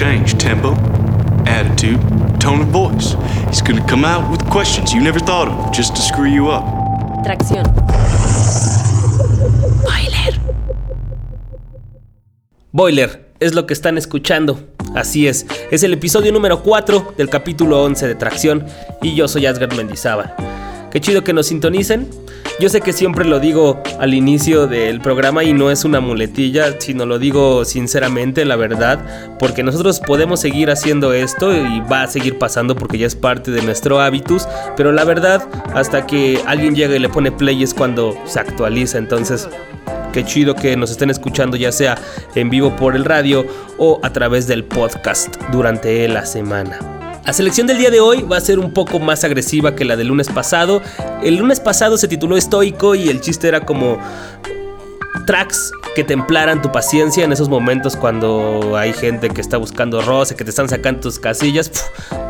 change tempo, attitude, tone of voice. He's gonna come out with questions you never thought of just to screw you up. Tracción. Boiler. Boiler es lo que están escuchando. Así es, es el episodio número 4 del capítulo 11 de Tracción y yo soy Asgard Mendizábal. Qué chido que nos sintonicen. Yo sé que siempre lo digo al inicio del programa y no es una muletilla, sino lo digo sinceramente, la verdad, porque nosotros podemos seguir haciendo esto y va a seguir pasando porque ya es parte de nuestro hábitus, pero la verdad, hasta que alguien llega y le pone play es cuando se actualiza, entonces Qué chido que nos estén escuchando ya sea en vivo por el radio o a través del podcast durante la semana. La selección del día de hoy va a ser un poco más agresiva que la del lunes pasado. El lunes pasado se tituló Estoico y el chiste era como tracks que templaran tu paciencia en esos momentos cuando hay gente que está buscando roce, que te están sacando tus casillas.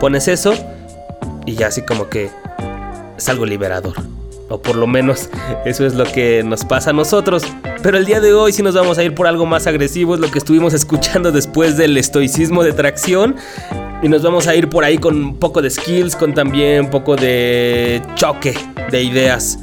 pones eso y ya así como que es algo liberador. O por lo menos eso es lo que nos pasa a nosotros. Pero el día de hoy sí nos vamos a ir por algo más agresivo, es lo que estuvimos escuchando después del estoicismo de tracción. Y nos vamos a ir por ahí con un poco de skills, con también un poco de choque de ideas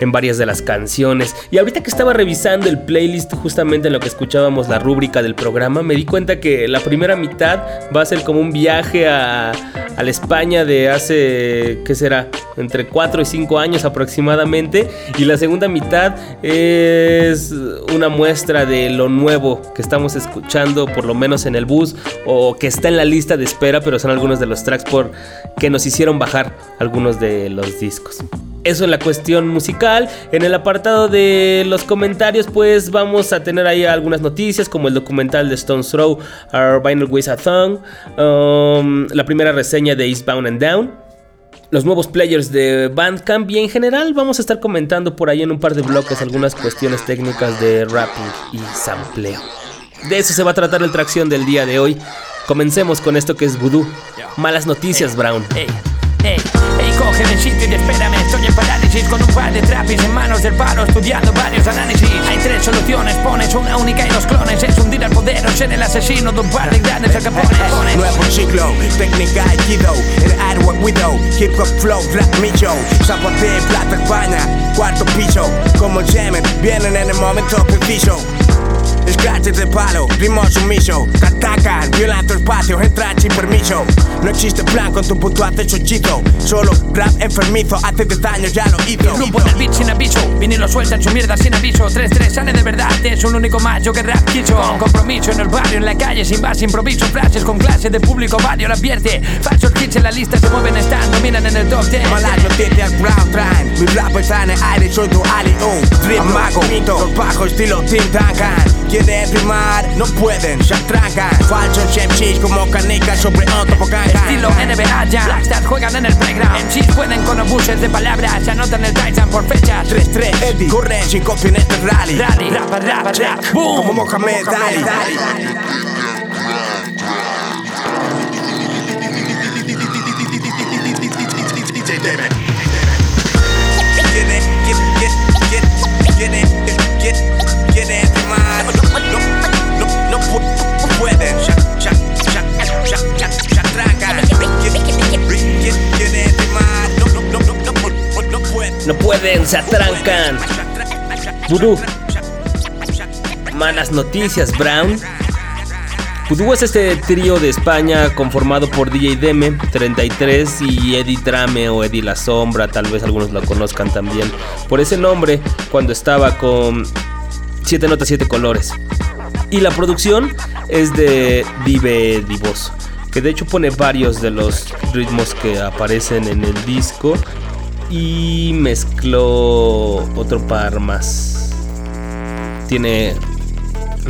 en varias de las canciones. Y ahorita que estaba revisando el playlist justamente en lo que escuchábamos la rúbrica del programa, me di cuenta que la primera mitad va a ser como un viaje a, a la España de hace, ¿qué será? Entre 4 y 5 años aproximadamente. Y la segunda mitad es una muestra de lo nuevo que estamos escuchando, por lo menos en el bus, o que está en la lista de espera, pero son algunos de los tracks por que nos hicieron bajar algunos de los discos. Eso en la cuestión musical. En el apartado de los comentarios, pues vamos a tener ahí algunas noticias, como el documental de Stone's Throw, Our Vinyl a Thong, um, la primera reseña de Eastbound and Down, los nuevos players de Bandcamp y en general vamos a estar comentando por ahí en un par de bloques algunas cuestiones técnicas de rapping y sampleo. De eso se va a tratar el tracción del día de hoy. Comencemos con esto que es Voodoo. Malas noticias, Brown. Ey, ey, cógeme el sitio y espérame, estoy en parálisis con un par de trapis en manos del palo estudiando varios análisis. Tres soluciones, pones una única y los clones. Es hundir al poder o ser el asesino de un par de grandes alcapones. Nuevo ciclo, técnica Aikido, el artwork widow, hip hop flow, rap micho, zapote, plata España, cuarto piso, como el semen, vienen en el momento preciso. Scratches de palo, ritmo sumiso. Te atacan, violan tu espacio, entran sin permiso. No existe plan con tu hecho hechizo Solo rap enfermizo, hace 10 años ya lo hizo. Grupo del beat sin aviso, vinilo suelta en su mierda sin aviso. 3-3 sale de verdad, es un único macho que rap quiso. Con compromiso en el barrio, en la calle, sin base, improviso. Frases con clase de público, varios la advierte. Falsos hits en la lista se mueven, están, dominan en el top 10 Malas noticias, brown train. Mi rap está en el aire, soy tu uh Dream mago, mito, los bajos estilo Tim Duncan Quieren rimar, no pueden, se atrancan Falsos MCs como canicas sobre otro pocanga Estilo NBA ya, Blackstars juegan en el playground. MCs pueden con obuses de palabras. Se anotan el Titan por fechas 3-3, Eddie, corren sin copia en este rally. Rally, rapa, rapa, rap, boom. Como Mohamed Quieren, se atrancan. Voodoo. Malas noticias, Brown. Voodoo es este trío de España conformado por DJ Deme, 33 y Eddie Drame o Eddie La Sombra, tal vez algunos lo conozcan también por ese nombre cuando estaba con 7 notas, 7 colores. Y la producción es de Vive Divoso, que de hecho pone varios de los ritmos que aparecen en el disco y mezcló otro par más. Tiene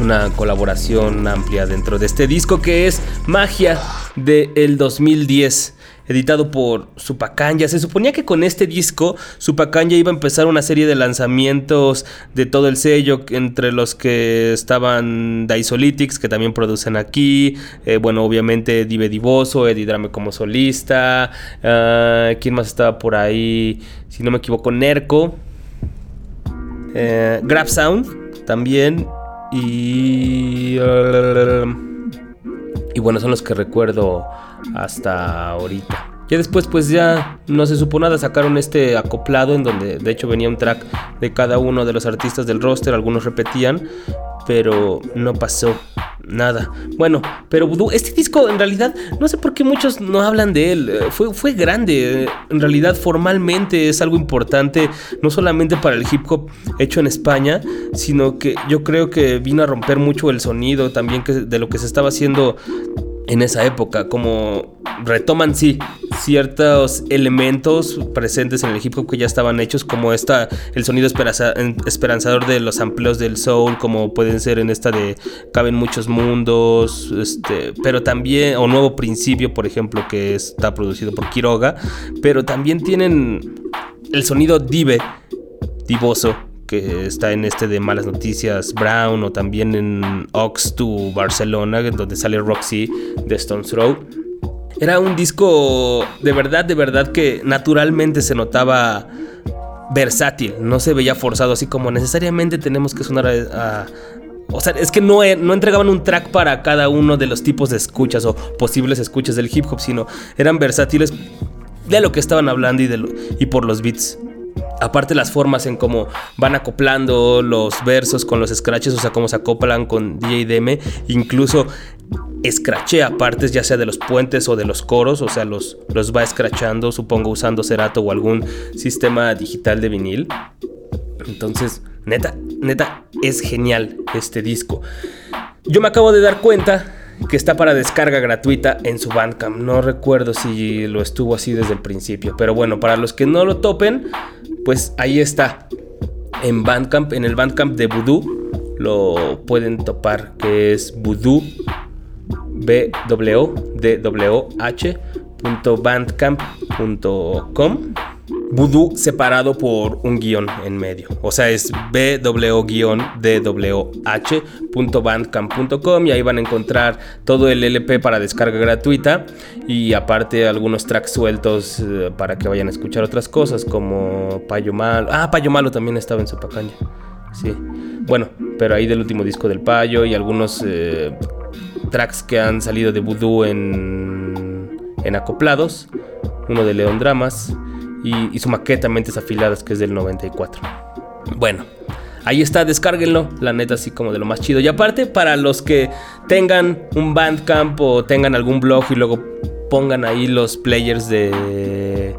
una colaboración amplia dentro de este disco que es Magia del 2010 editado por Supacanya. Se suponía que con este disco Supacanya iba a empezar una serie de lanzamientos de todo el sello, entre los que estaban Daisolytics, que también producen aquí, eh, bueno, obviamente Dive Divoso, Eddie Drame como solista, ah, ¿quién más estaba por ahí? Si no me equivoco, Nerco, eh, Grab Sound también y... Y bueno, son los que recuerdo hasta ahorita. Ya después pues ya no se supo nada, sacaron este acoplado en donde de hecho venía un track de cada uno de los artistas del roster, algunos repetían, pero no pasó nada. Bueno, pero este disco en realidad, no sé por qué muchos no hablan de él. Eh, fue, fue grande, en realidad formalmente es algo importante, no solamente para el hip hop hecho en España, sino que yo creo que vino a romper mucho el sonido también que, de lo que se estaba haciendo en esa época, como retoman sí ciertos elementos presentes en el hip que ya estaban hechos, como esta, el sonido esperanzador de los amplios del soul, como pueden ser en esta de Caben muchos mundos, este, pero también, o Nuevo Principio, por ejemplo, que está producido por Quiroga, pero también tienen el sonido dive, divoso, que está en este de Malas Noticias Brown o también en Ox to Barcelona, donde sale Roxy de Stone's Throw. Era un disco de verdad, de verdad que naturalmente se notaba versátil, no se veía forzado así como necesariamente tenemos que sonar a, o sea, es que no, no, entregaban un track para cada uno de los tipos de escuchas o posibles escuchas del hip hop, sino eran versátiles de lo que estaban hablando y, de y por los beats. Aparte las formas en cómo van acoplando los versos con los scratches, o sea, cómo se acoplan con DJ incluso escrachea partes ya sea de los puentes o de los coros, o sea, los, los va escrachando, supongo usando Cerato o algún sistema digital de vinil. Entonces, neta, neta, es genial este disco. Yo me acabo de dar cuenta que está para descarga gratuita en su Bandcamp. No recuerdo si lo estuvo así desde el principio, pero bueno, para los que no lo topen, pues ahí está. En Bandcamp, en el Bandcamp de Voodoo, lo pueden topar, que es Voodoo bwh.bandcamp.com Voodoo separado por un guion en medio. O sea, es bw-dwh.bandcamp.com y ahí van a encontrar todo el LP para descarga gratuita y aparte algunos tracks sueltos eh, para que vayan a escuchar otras cosas como Payo Malo. Ah, Payo Malo también estaba en Sopacaña. Sí. Bueno, pero ahí del último disco del Payo y algunos eh, tracks que han salido de Voodoo en, en acoplados. Uno de León Dramas y, su maqueta Mentes Afiladas, que es del 94. Bueno, ahí está, descárguenlo, la neta así como de lo más chido. Y aparte, para los que tengan un Bandcamp o tengan algún blog y luego pongan ahí los players de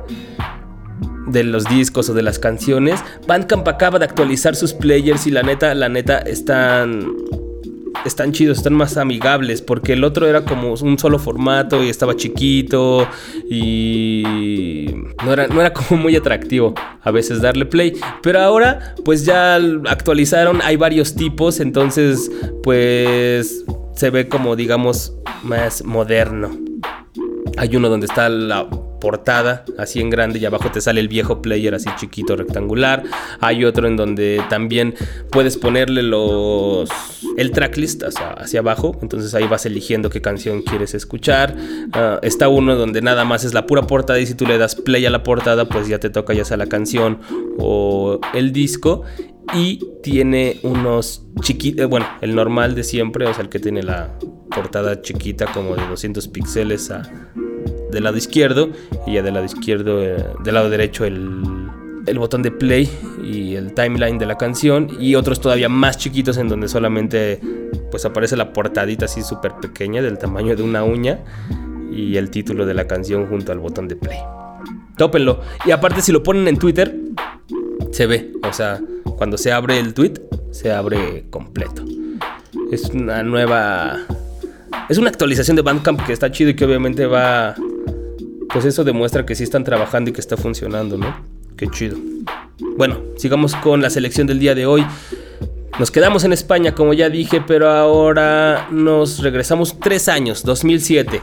de los discos o de las canciones, Bandcamp acaba de actualizar sus players y la neta, la neta están están chidos, están más amigables, porque el otro era como un solo formato y estaba chiquito y no era, no era como muy atractivo a veces darle play. Pero ahora pues ya actualizaron, hay varios tipos, entonces pues se ve como digamos más moderno. Hay uno donde está la portada así en grande y abajo te sale el viejo player así chiquito rectangular. Hay otro en donde también puedes ponerle los el tracklist hacia, abajo, entonces ahí vas eligiendo qué canción quieres escuchar. Ah, está uno donde nada más es la pura portada y si tú le das play a la portada pues ya te toca ya sea la canción o el disco y tiene unos chiquitos, eh, bueno, el normal de siempre, o sea, el que tiene la portada chiquita como de 200 píxeles a del lado izquierdo y ya del lado izquierdo, eh, del lado derecho el, el botón de play y el timeline de la canción y otros todavía más chiquitos en donde solamente pues aparece la portadita así súper pequeña del tamaño de una uña y el título de la canción junto al botón de play. Tópenlo. Y aparte si lo ponen en Twitter, se ve. O sea, cuando se abre el tweet, se abre completo. Es una nueva... Es una actualización de Bandcamp que está chido y que obviamente va pues eso demuestra que sí están trabajando y que está funcionando, ¿no? Qué chido. Bueno, sigamos con la selección del día de hoy. Nos quedamos en España, como ya dije, pero ahora nos regresamos tres años, 2007,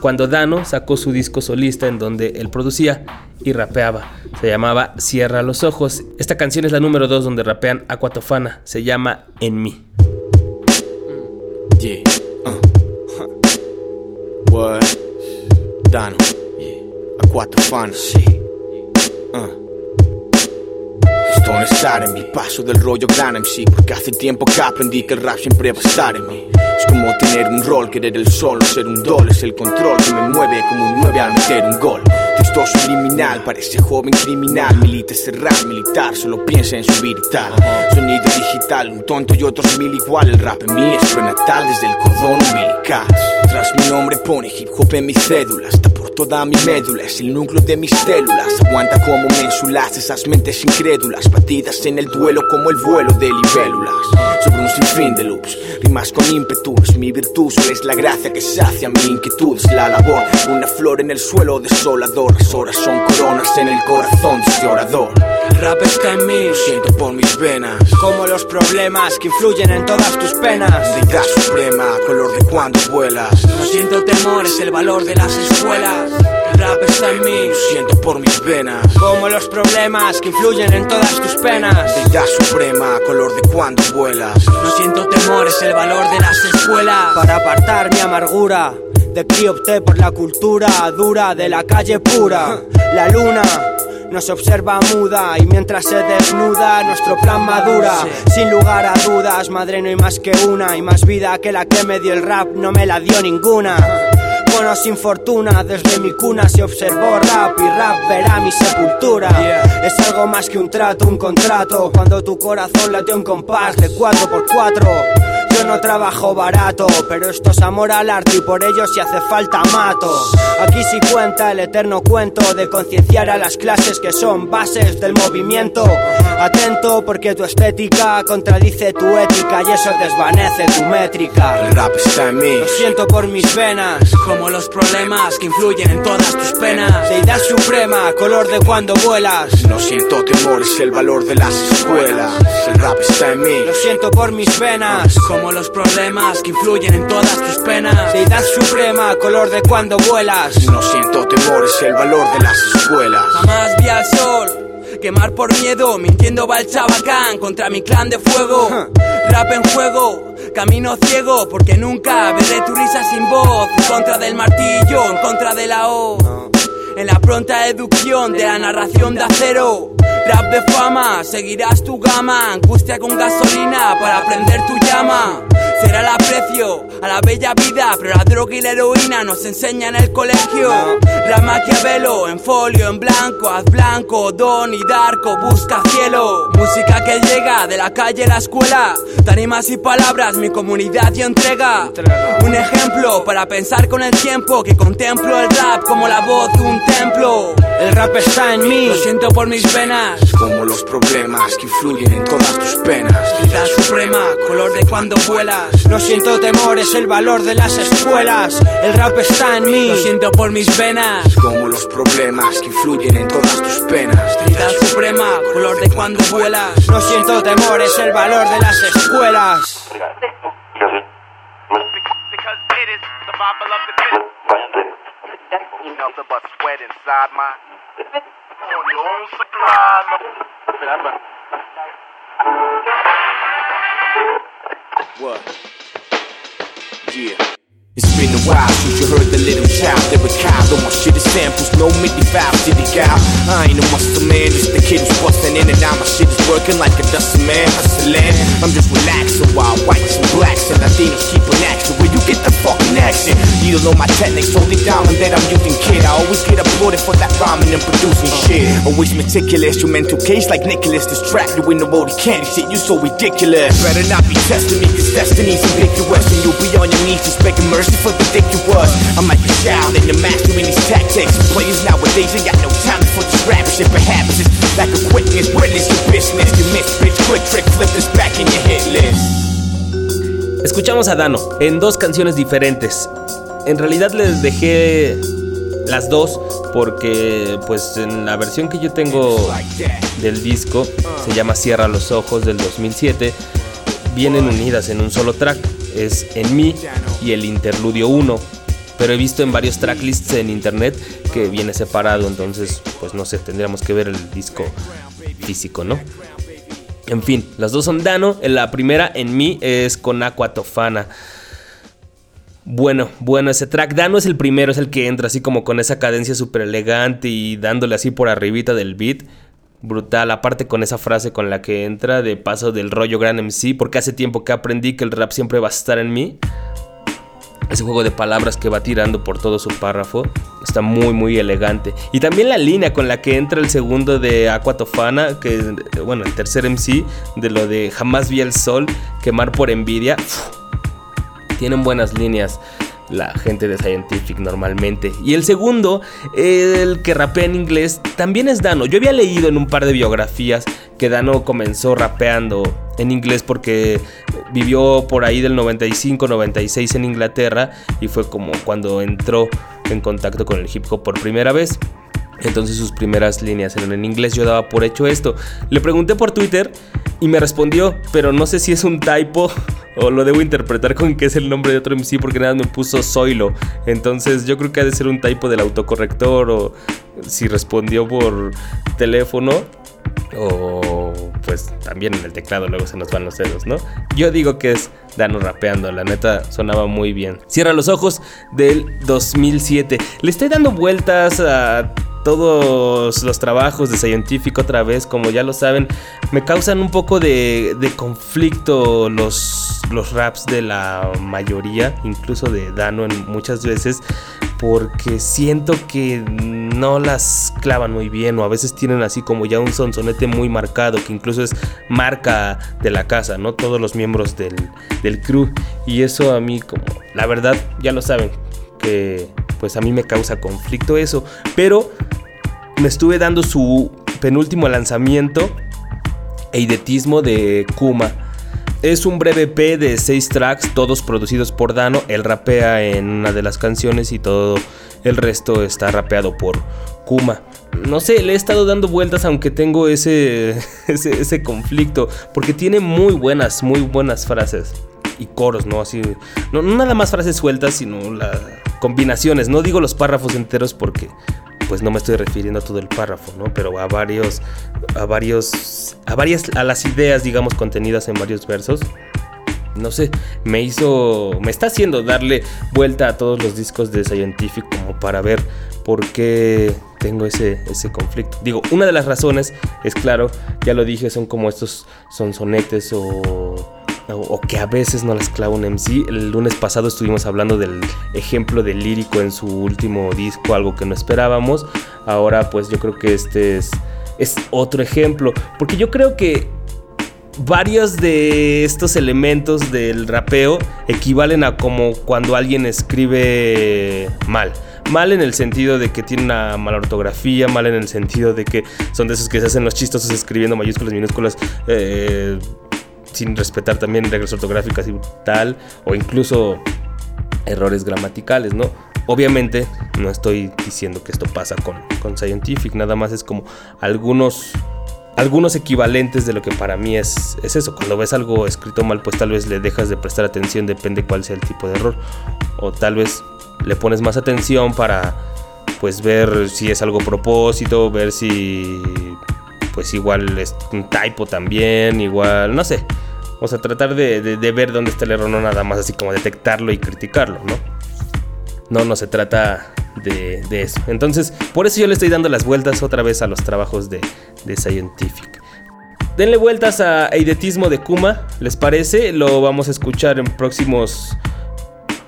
cuando Dano sacó su disco solista en donde él producía y rapeaba. Se llamaba Cierra los ojos. Esta canción es la número dos donde rapean Aquatofana. Se llama En mí. Yeah. Uh. Dano. Cuatro fans. Sí. Uh. Esto no mi paso del rollo gran MC Porque hace tiempo que aprendí que el rap siempre va a estar en mí Es como tener un rol, querer el sol, ser un dol, es el control que me mueve como un 9 al meter un gol. Texto subliminal, parece joven criminal, milita cerrar, militar, solo piensa en subir y tal. Sonido digital, un tonto y otros mil igual, el rap en mí es prenatal desde el cordón umbilical. Tras mi nombre pone hip hop en mi cédula, está por toda mi médula, es el núcleo de mis células. Aguanta como mensulas esas mentes incrédulas, batidas en el duelo como el vuelo de libélulas. Sobre un sinfín de loops, rimas con ímpetu, es mi virtud, solo es la gracia que sacia mi inquietud, es la labor, una flor en el suelo desolador, las horas son coronas en el corazón de este orador. Rap está en mí, Lo siento por mis venas, como los problemas que influyen en todas tus penas. deidad suprema, color de cuando vuelas. No siento temor, es el valor de las escuelas. El rap está en mí, Lo siento por mis venas, como los problemas que influyen en todas tus penas. deidad suprema, color de cuando vuelas. No siento temor, es el valor de las escuelas. Para apartar mi amargura, de aquí opté por la cultura dura de la calle pura. La luna nos observa muda y mientras se desnuda nuestro plan madura. Sin lugar a dudas, madre no hay más que una y más vida que la que me dio el rap no me la dio ninguna. Con o sin fortuna, desde mi cuna se observó rap y rap verá mi sepultura. Es algo más que un trato, un contrato. Cuando tu corazón late un compás de 4x4. Yo no trabajo barato, pero esto es amor al arte y por ello si hace falta mato. Aquí sí cuenta el eterno cuento de concienciar a las clases que son bases del movimiento. Atento porque tu estética contradice tu ética y eso desvanece tu métrica. El rap está en mí, Lo siento por mis venas, como los problemas que influyen en todas tus penas. Deidad suprema, color de cuando vuelas. no siento temor, es el valor de las escuelas. El rap está en mí, Lo siento por mis venas, como los problemas que influyen en todas tus penas. Deidad suprema, color de cuando vuelas. no siento temor, es el valor de las escuelas. Jamás vi al sol quemar por miedo, mintiendo va el chabacán contra mi clan de fuego. Rap en juego, camino ciego, porque nunca veré tu risa sin voz. En contra del martillo, en contra de la O. En la pronta educación de la narración de acero. Rap de fama, seguirás tu gama. Angustia con gasolina para prender tu llama. Será el aprecio a la bella vida, pero la droga y la heroína nos enseñan en el colegio. Rap Maquiavelo, en folio, en blanco, haz blanco, don y darko, busca cielo. Música que llega de la calle a la escuela, tarimas y palabras, mi comunidad y entrega. Un ejemplo para pensar con el tiempo, que contemplo el rap como la voz de un templo. El rap está en mí, lo siento por mis venas. Como los problemas que influyen en todas tus penas. Vida suprema, color de cuando vuelas. No siento temor, es el valor de las escuelas. El rap está en mí. Lo siento por mis venas. Como los problemas que influyen en todas tus penas. Vida suprema, color de cuando vuelas. No siento temor, es el valor de las escuelas. Because it is survival of the fittest. Nothing but sweat inside my. On your own supply. What? Yeah. It's been a while since you heard the little child that was Kyle. Don't want shit is samples, no MIDI five city gal. I ain't a muscle man, it's the kid who's busting in and out. My shit is working like a dusty man, hustling. I'm just relaxing while whites and blacks and Latinos keep on action. Where you get the fucking action? You don't know my techniques, only diamond that I'm using, kid. I always get applauded for that rhyming and producing shit. Always meticulous, your mental case like Nicholas. This track, you in the world of candy shit, you so ridiculous. Better not be testing me, cause destiny's ambiguous. And you'll be on your knees just begging for the dick you was. I'm like a child and mastering these tactics. Players nowadays ain't got no time for this rap shit. Perhaps it's like a quickness, witness your business. You miss bitch, quick trick, flip this back in your hit list. Escuchamos a Dano en dos canciones diferentes. En realidad les dejé las dos porque pues en la versión que yo tengo del disco se llama Cierra los ojos del 2007 vienen unidas en un solo track. Es En mí y el interludio 1. Pero he visto en varios tracklists en internet que viene separado, entonces pues no sé, tendríamos que ver el disco físico, ¿no? En fin, las dos son Dano. La primera en mí es con Aqua Tofana. Bueno, bueno, ese track. Dano es el primero, es el que entra así como con esa cadencia súper elegante y dándole así por arribita del beat. Brutal. Aparte con esa frase con la que entra de paso del rollo Gran MC, porque hace tiempo que aprendí que el rap siempre va a estar en mí. Ese juego de palabras que va tirando por todo su párrafo está muy muy elegante. Y también la línea con la que entra el segundo de Aquatofana, que bueno, el tercer MC, de lo de jamás vi el sol, quemar por envidia. Tienen buenas líneas la gente de Scientific normalmente. Y el segundo, el que rapea en inglés, también es Dano. Yo había leído en un par de biografías que Dano comenzó rapeando en inglés porque vivió por ahí del 95, 96 en Inglaterra y fue como cuando entró en contacto con el hip hop por primera vez. Entonces sus primeras líneas eran en inglés, yo daba por hecho esto. Le pregunté por Twitter y me respondió, pero no sé si es un typo o lo debo interpretar con que es el nombre de otro MC porque nada me puso Zoilo. Entonces yo creo que ha de ser un typo del autocorrector o si respondió por teléfono o pues también en el teclado luego se nos van los dedos, ¿no? Yo digo que es Dano rapeando, la neta sonaba muy bien. Cierra los ojos del 2007. Le estoy dando vueltas a todos los trabajos de Scientific otra vez, como ya lo saben, me causan un poco de, conflicto los, los raps de la mayoría, incluso de Dano en muchas veces, porque siento que no las clavan muy bien o a veces tienen así como ya un sonsonete muy marcado, que incluso es marca de la casa, ¿no? Todos los miembros del, del crew. Y eso a mí como, la verdad, ya lo saben, que pues a mí me causa conflicto eso. Pero me estuve dando su penúltimo lanzamiento, Eidetismo de Kuma. Es un breve P de 6 tracks, todos producidos por Dano. Él rapea en una de las canciones y todo el resto está rapeado por Kuma. No sé, le he estado dando vueltas aunque tengo ese, ese, ese conflicto, porque tiene muy buenas, muy buenas frases y coros, ¿no? Así, no, nada más frases sueltas, sino las combinaciones. No digo los párrafos enteros porque pues no me estoy refiriendo a todo el párrafo, ¿no? Pero a varios, a varios, a varias, a las ideas, digamos, contenidas en varios versos. No sé, me hizo, me está haciendo darle vuelta a todos los discos de Scientific como para ver por qué tengo ese, ese conflicto. Digo, una de las razones es claro, ya lo dije, son como estos son sonetes o o, que a veces no las clava un MC. El lunes pasado estuvimos hablando del ejemplo del lírico en su último disco, algo que no esperábamos. Ahora pues yo creo que este es, es otro ejemplo, porque yo creo que varios de estos elementos del rapeo equivalen a como cuando alguien escribe mal. Mal en el sentido de que tiene una mala ortografía, mal en el sentido de que son de esos que se hacen los chistosos escribiendo mayúsculas, minúsculas, eh, sin respetar también reglas ortográficas y tal, o incluso errores gramaticales, ¿no? Obviamente no estoy diciendo que esto pasa con, con Scientific, nada más es como algunos, algunos equivalentes de lo que para mí es, es eso. Cuando ves algo escrito mal, pues tal vez le dejas de prestar atención, depende cuál sea el tipo de error. O tal vez le pones más atención para pues ver si es algo propósito, ver si pues igual es un typo también, igual, no sé. O sea, tratar de, ver dónde está el error, no nada más así como detectarlo y criticarlo, ¿no? No, no se trata de, eso. Entonces, por eso yo le estoy dando las vueltas otra vez a los trabajos de, de Scientific. Denle vueltas a Eidetismo de Kuma, ¿les parece? Lo vamos a escuchar en próximos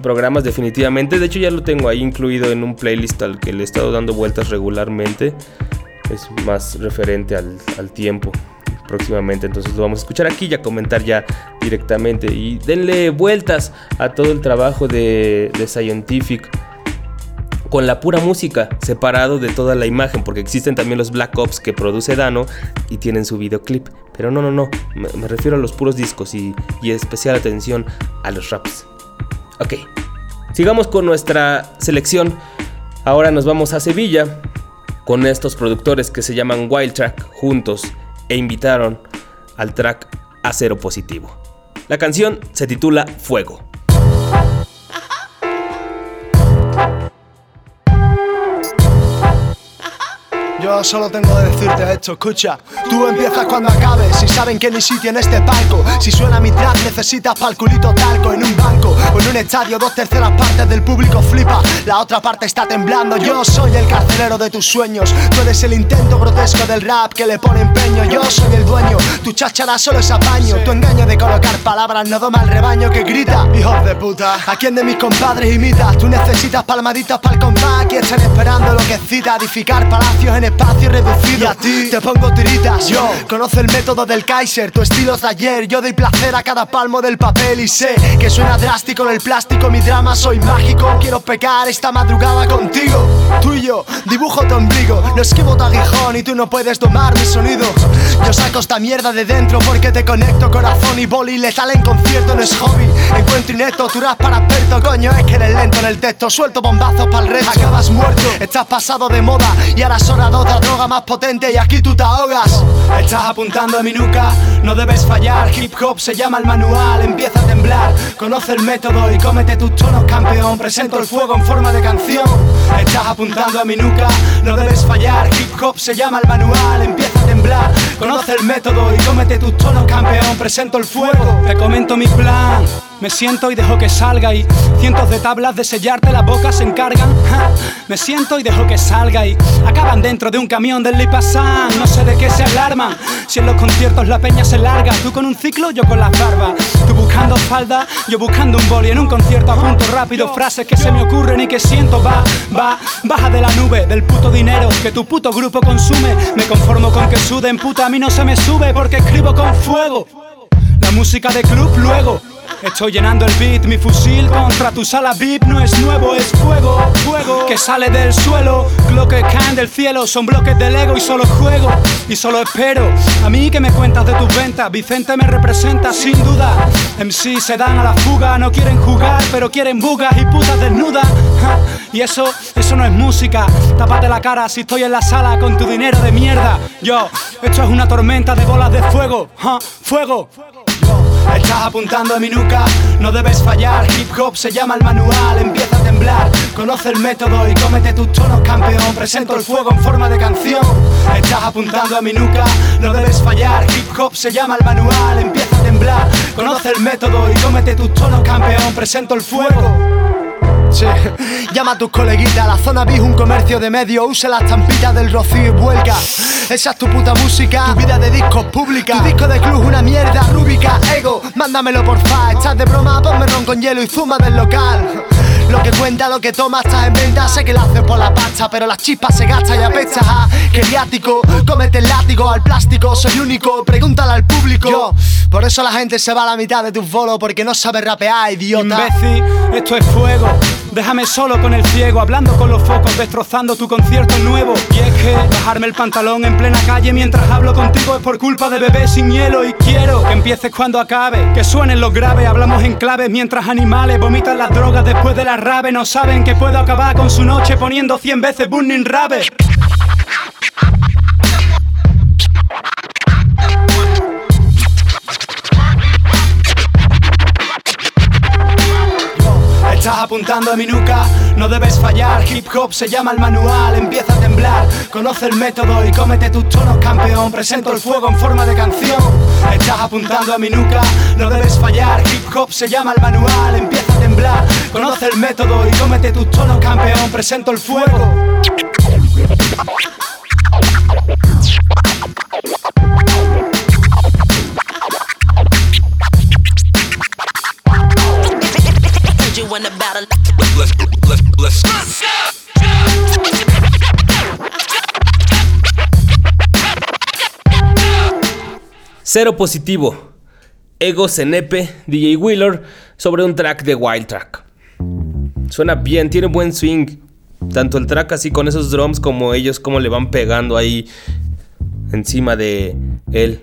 programas definitivamente. De hecho ya lo tengo ahí incluido en un playlist al que le he estado dando vueltas regularmente es más referente al, tiempo próximamente. Entonces lo vamos a escuchar aquí y a comentar ya directamente. Y denle vueltas a todo el trabajo de, de Scientific con la pura música, separado de toda la imagen, porque existen también los Black Ops que produce Dano y tienen su videoclip. Pero no, no, no, me, refiero a los puros discos y, y especial atención a los raps. Ok, sigamos con nuestra selección. Ahora nos vamos a Sevilla con estos productores que se llaman Wild Track juntos e invitaron al track a positivo. La canción se titula Fuego. Yo, solo tengo que decirte esto, escucha. Tú empiezas cuando acabes. Si saben que ni sitio en este palco. Si suena mi trap, necesitas pa'l culito talco. En un banco o en un estadio, dos terceras partes del público flipa. La otra parte está temblando. Yo soy el carcelero de tus sueños. Tú eres el intento grotesco del rap que le pone empeño. Yo soy el dueño. Tu cháchara solo es apaño. Tu engaño de colocar palabras no doma al rebaño que grita. Hijos de puta. ¿A quién de mis compadres imitas? Tú necesitas palmaditas para el compás. Que están esperando lo que cita. Edificar palacios en espacio reducido. Y a ti te pongo tiritas. Yo conozco el método del Kaiser. Tu estilo es de ayer. Yo doy placer a cada palmo del papel y sé que suena drástico en el plástico. Mi drama soy mágico. Quiero pecar esta madrugada contigo. Tú y yo dibujo tu ombligo. No esquivo tu aguijón y tú no puedes tomar mis sonidos. Yo saco esta mierda de porque te conecto corazón y boli letal en concierto no es hobby. Encuentro inepto, tú para experto, coño, es que eres lento en el texto. Suelto bombazos para el resto. Acabas muerto, estás pasado de moda y ahora son de otra droga más potente y aquí tú te ahogas. Estás apuntando a mi nuca, no debes fallar. Hip hop se llama el manual, empieza a temblar. Conoce el método y cómete tus tonos, campeón. Presento el fuego en forma de canción. Estás apuntando a mi nuca, no debes fallar. Hip hop se llama el manual, empieza a temblar. Conoce el método y cómete tus tonos, campeón. Presento el fuego. Te comento mi plan. Me siento y dejo que salga y cientos de tablas de sellarte la boca se encargan. Me siento y dejo que salga y acaban dentro de un camión del Lipasan. No sé de qué se alarman. Si en los conciertos la peña se larga, tú con un ciclo, yo con las barbas. Tú buscando falda, yo buscando un boli en un concierto apunto rápido frases que se me ocurren y que siento. Va, va, baja de la nube del puto dinero que tu puto grupo consume. Me conformo con que suden, puta, mí no se me sube porque escribo con fuego. La música de club luego. Estoy llenando el beat, mi fusil contra tu sala VIP no es nuevo, es fuego, fuego que sale del suelo, bloques caen del cielo, son bloques del ego y solo juego y solo espero. A mí que me cuentas de tus ventas, Vicente me representa sin duda. MC se dan a la fuga, no quieren jugar, pero quieren bugas y putas desnudas. Y eso, eso no es música. Tápate la cara si estoy en la sala con tu dinero de mierda. Yo, esto es una tormenta de bolas de fuego, ja, fuego. Estás apuntando a mi nuca, no debes fallar. Hip hop se llama el manual, empieza a temblar. Conoce el método y cómete tus tonos, campeón. Presento el fuego en forma de canción. Estás apuntando a mi nuca, no debes fallar. Hip hop se llama el manual, empieza a temblar. Conoce el método y cómete tus tonos, campeón. Presento el fuego. Llama a tus coleguitas, la zona VIP un comercio de medio, usa las estampitas del rocío y vuelca. Esa es tu puta música, tu vida de discos pública. Tu disco de club una mierda, rúbica, ego, mándamelo porfa. Estás de broma, ponme ron con hielo y zuma del local. Lo que cuenta, lo que toma, estás en venta. Sé que lo haces por la pasta, pero las chispas se gastan y apesta. Ah, Geriático, cómete el látigo al plástico. Soy único, pregúntale al público. Yo, por eso la gente se va a la mitad de tus bolos, porque no sabe rapear, idiota. Imbécil, esto es fuego. Déjame solo con el ciego, hablando con los focos, destrozando tu concierto nuevo. Y es que bajarme el pantalón en plena calle mientras hablo contigo es por culpa de bebé sin hielo. Y quiero que empieces cuando acabe, que suenen los graves, hablamos en claves mientras animales vomitan las drogas después de la rave. No saben que puedo acabar con su noche poniendo 100 veces Burning Rave. Estás apuntando a mi nuca, no debes fallar. Hip hop se llama el manual, empieza a temblar. Conoce el método y cómete tus tonos, campeón. Presento el fuego en forma de canción. Estás apuntando a mi nuca, no debes fallar. Hip hop se llama el manual, empieza a temblar. Conoce el método y cómete tus tonos, campeón. Presento el fuego. Cero positivo. Ego Cenepe, DJ Wheeler, sobre un track de Wild Track. Suena bien, tiene buen swing. Tanto el track así con esos drums como ellos como le van pegando ahí encima de él.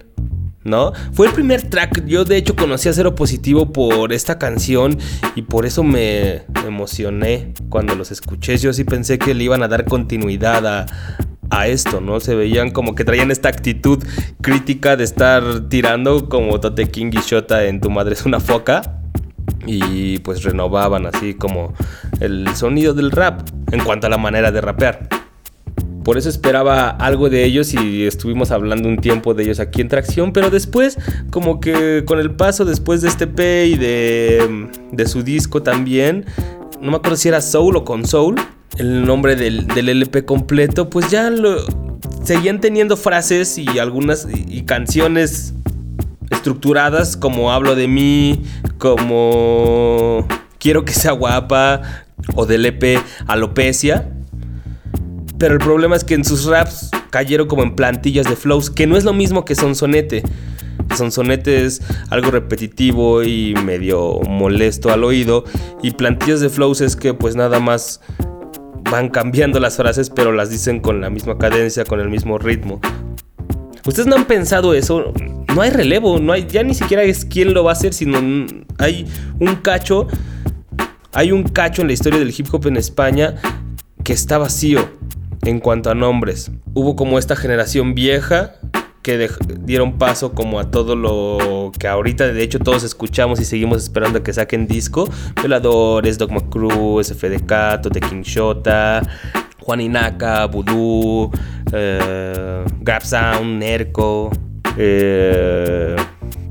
¿No? Fue el primer track. Yo de hecho conocí a Cero Positivo por esta canción y por eso me emocioné cuando los escuché. Yo sí pensé que le iban a dar continuidad a, a esto, ¿no? Se veían como que traían esta actitud crítica de estar tirando como Tote King y Shota en Tu Madre es una foca. Y pues renovaban así como el sonido del rap en cuanto a la manera de rapear. Por eso esperaba algo de ellos y estuvimos hablando un tiempo de ellos aquí en Tracción, pero después, como que con el paso después de este P y de, de su disco también, no me acuerdo si era Soul o con Soul, el nombre del, del LP completo, pues ya lo, seguían teniendo frases y algunas y, y canciones estructuradas como hablo de mí, como quiero que sea guapa o del EP alopecia. Pero el problema es que en sus raps cayeron como en plantillas de flows, que no es lo mismo que Sonsonete. Sonsonete es algo repetitivo y medio molesto al oído. Y plantillas de flows es que pues nada más van cambiando las frases, pero las dicen con la misma cadencia, con el mismo ritmo. ¿Ustedes no han pensado eso? No hay relevo, no hay, ya ni siquiera es quién lo va a hacer, sino hay un cacho, hay un cacho en la historia del hip hop en España que está vacío en cuanto a nombres. Hubo como esta generación vieja que dieron paso como a todo lo que ahorita de hecho todos escuchamos y seguimos esperando que saquen disco. Veladores, Dogma Cruz, SFDK, Tote King Shota, Juan Inaka, Voodoo, eh, Grab Sound, Nerco, eh,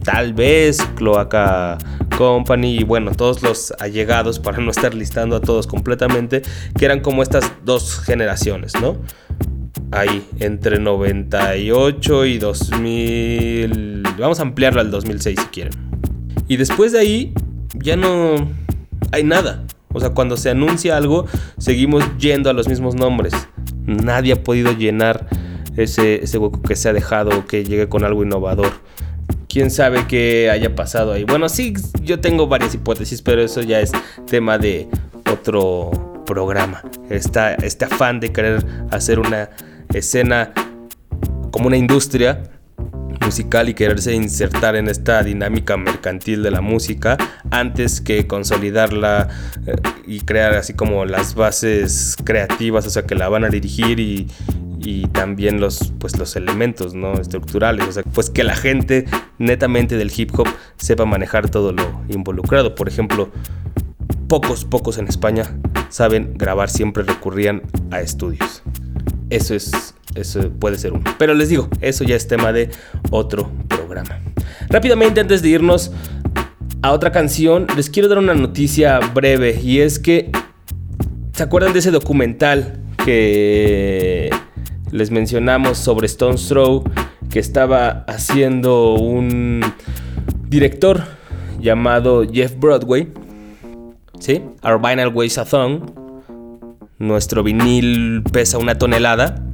tal vez Cloaca Company y bueno, todos los allegados para no estar listando a todos completamente, que eran como estas dos generaciones, ¿no? Ahí, entre 98 y 2000, vamos a ampliarlo al 2006 si quieren. Y después de ahí ya no hay nada. O sea, cuando se anuncia algo, seguimos yendo a los mismos nombres. Nadie ha podido llenar ese, ese hueco que se ha dejado o que llegue con algo innovador. Quién sabe qué haya pasado ahí. Bueno, sí, yo tengo varias hipótesis, pero eso ya es tema de otro programa. Está este afán de querer hacer una escena como una industria musical y quererse insertar en esta dinámica mercantil de la música antes que consolidarla eh, y crear así como las bases creativas, o sea, que la van a dirigir y, también los, pues, los elementos ¿no? estructurales, o sea, pues que la gente netamente del hip hop sepa manejar todo lo involucrado. Por ejemplo, pocos, pocos en España saben grabar, siempre recurrían a estudios. Eso es eso puede ser uno. Pero les digo, eso ya es tema de otro programa. Rápidamente, antes de irnos a otra canción, les quiero dar una noticia breve. Y es que, ¿se acuerdan de ese documental que les mencionamos sobre Stone Throw? Que estaba haciendo un director llamado Jeff Broadway. ¿Sí? Our Vinyl Weighs a Thong. Nuestro vinil pesa una tonelada.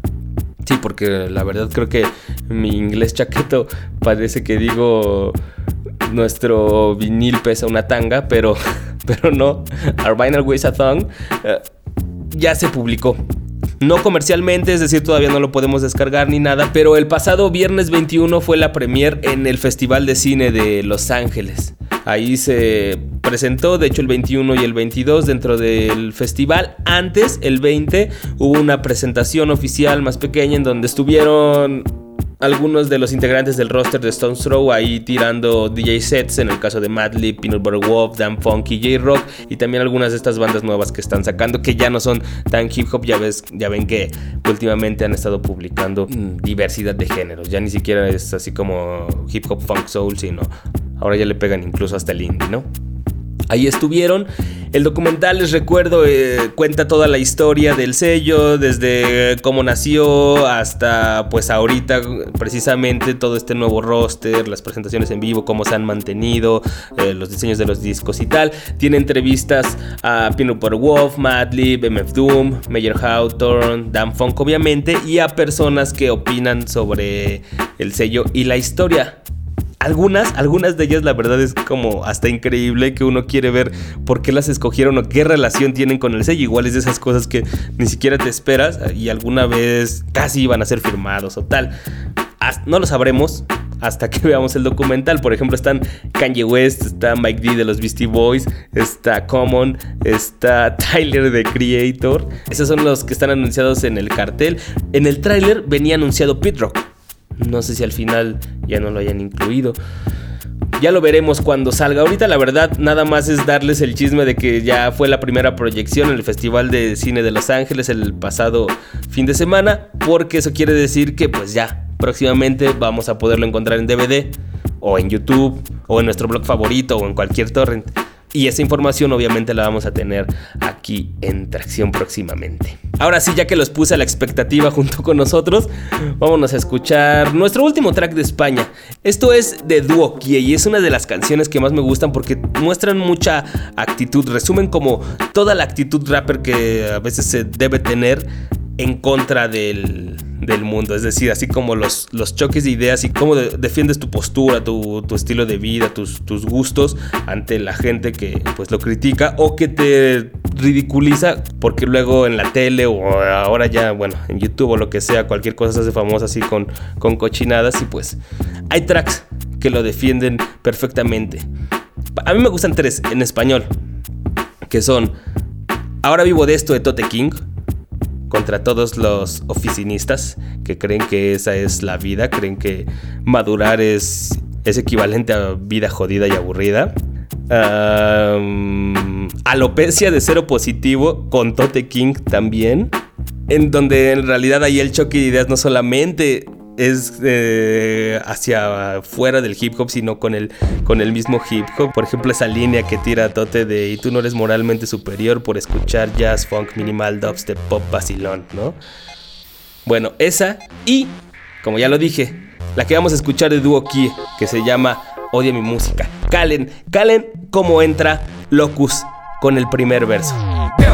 Sí, porque la verdad creo que mi inglés chaqueto parece que digo nuestro vinil pesa una tanga, pero, pero no. Our Vinyl Weighs a Thong uh, ya se publicó. No comercialmente, es decir, todavía no lo podemos descargar ni nada, pero el pasado viernes 21 fue la premier en el Festival de Cine de Los Ángeles. Ahí se presentó, de hecho el 21 y el 22 dentro del festival. Antes, el 20, hubo una presentación oficial más pequeña en donde estuvieron algunos de los integrantes del roster de Stone's Throw ahí tirando DJ sets, en el caso de Madlib, Peanut Butter Wolf, Dan Funky, J-Rock y también algunas de estas bandas nuevas que están sacando que ya no son tan hip hop, ya, ves, ya ven que últimamente han estado publicando diversidad de géneros, ya ni siquiera es así como hip hop, funk, soul, sino ahora ya le pegan incluso hasta el indie, ¿no? Ahí estuvieron. El documental, les recuerdo, eh, cuenta toda la historia del sello, desde cómo nació hasta pues ahorita precisamente todo este nuevo roster, las presentaciones en vivo, cómo se han mantenido, eh, los diseños de los discos y tal. Tiene entrevistas a Butter Wolf, Madlib, MF Doom, Mayer Hawthorne, Dan Funk obviamente y a personas que opinan sobre el sello y la historia algunas, algunas de ellas la verdad es como hasta increíble que uno quiere ver por qué las escogieron o qué relación tienen con el sello. Igual es de esas cosas que ni siquiera te esperas y alguna vez casi iban a ser firmados o tal. No lo sabremos hasta que veamos el documental. Por ejemplo, están Kanye West, está Mike D de los Beastie Boys, está Common, está Tyler de Creator. Esos son los que están anunciados en el cartel. En el tráiler venía anunciado Pit Rock. No sé si al final ya no lo hayan incluido. Ya lo veremos cuando salga. Ahorita la verdad nada más es darles el chisme de que ya fue la primera proyección en el Festival de Cine de Los Ángeles el pasado fin de semana, porque eso quiere decir que pues ya próximamente vamos a poderlo encontrar en DVD o en YouTube o en nuestro blog favorito o en cualquier torrent. Y esa información obviamente la vamos a tener aquí en Tracción próximamente. Ahora sí, ya que los puse a la expectativa junto con nosotros, vámonos a escuchar nuestro último track de España. Esto es de Duo y es una de las canciones que más me gustan porque muestran mucha actitud, resumen como toda la actitud rapper que a veces se debe tener en contra del, del mundo. Es decir, así como los, los choques de ideas y cómo de- defiendes tu postura, tu, tu estilo de vida, tus, tus gustos ante la gente que pues lo critica o que te ridiculiza porque luego en la tele o ahora ya, bueno, en YouTube o lo que sea, cualquier cosa se hace famosa así con, con cochinadas y pues hay tracks que lo defienden perfectamente. A mí me gustan tres en español, que son Ahora vivo de esto de Tote King, contra todos los oficinistas que creen que esa es la vida, creen que madurar es, es equivalente a vida jodida y aburrida. Alopecia de cero positivo con Tote King también, en donde en realidad ahí el choque de ideas no solamente es eh, hacia fuera del hip hop, sino con el, con el mismo hip hop. Por ejemplo, esa línea que tira Tote de y tú no eres moralmente superior por escuchar jazz, funk, minimal, dubstep, pop, vacilón, ¿no? Bueno, esa y, como ya lo dije, la que vamos a escuchar de Duo Kie, que se llama Odia mi música. Calen, calen cómo entra Locus con el primer verso.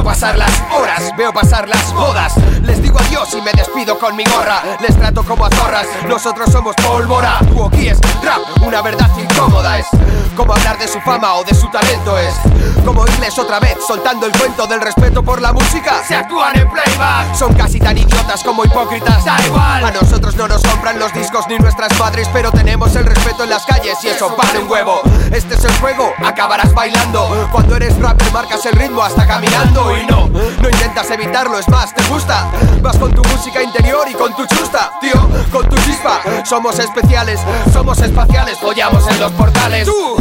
Veo pasar las horas, veo pasar las bodas. Les digo adiós y me despido con mi gorra. Les trato como a zorras, nosotros somos pólvora. Tú aquí es rap, una verdad incómoda es. Como hablar de su fama o de su talento es. Como oírles otra vez soltando el cuento del respeto por la música. Se actúan en playback. Son casi tan idiotas como hipócritas. Da igual. A nosotros no nos compran los discos ni nuestras madres, pero tenemos el respeto en las calles y eso vale un huevo. Este es el juego, acabarás bailando. Cuando eres rapper marcas el ritmo hasta caminando no, intentas evitarlo, es más, te gusta. Vas con tu música interior y con tu chusta, tío, con tu chispa. Somos especiales, somos espaciales, follamos en los portales. Tú,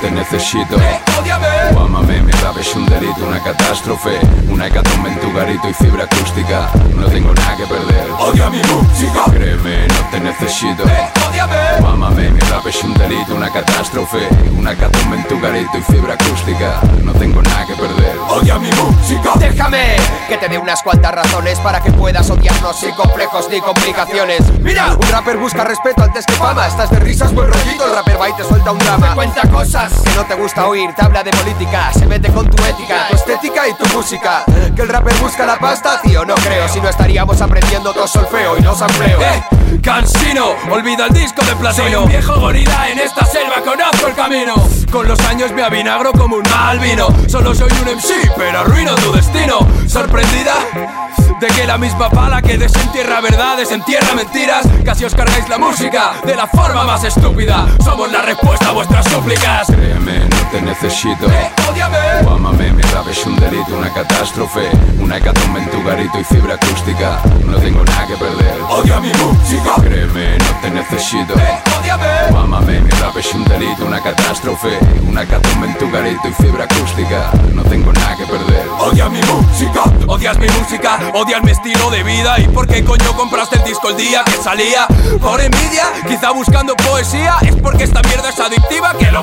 te necesito. ódiame. O ámame, mi rap es un delito, una catástrofe Una hecatombe en tu garito y fibra acústica No tengo nada que perder Odia mi música. Créeme, no te necesito Ódiame. O ámame, mi rap es un delito, una catástrofe Una hecatombe en tu garito y fibra acústica No tengo nada que perder Odia mi música. Déjame que te dé unas cuantas razones para que puedas odiarnos sin complejos ni complicaciones. Mira, un rapper busca respeto antes que fama. Estás de risas, buen rollito. El rapper va y te suelta un drama. Te cuenta cosas que no te gusta oír. Te habla de política, se mete con tu ética, tu estética y tu música. Que el rapper busca la pasta, tío, no creo. Si no estaríamos aprendiendo todo solfeo y no sampleo. Eh, cansino, olvida el disco de platino Soy un viejo gorila en esta selva, conozco el camino Con los años me avinagro como un mal vino Solo soy un MC, pero arruino tu destino ¿Sorprendida? De que la misma pala que desentierra verdades, entierra mentiras Casi os cargáis la música de la forma más estúpida Somos la respuesta a vuestras súplicas Créeme, no te necesito Ódiame. O ámame, mi rap es un delito, una catástrofe Una hecatombe en tu garito y fibra acústica No tengo nada que perder Odia mi música. Créeme, no te necesito Ódiame. O ámame, mi rap es un delito, una catástrofe Una hecatombe en tu garito y fibra acústica No tengo nada que perder Odia mi música. Odias mi música, odias mi estilo de vida ¿Y por qué coño compraste el disco el día que salía? ¿Por envidia? Quizá buscando poesía Es porque esta mierda es adictiva que lo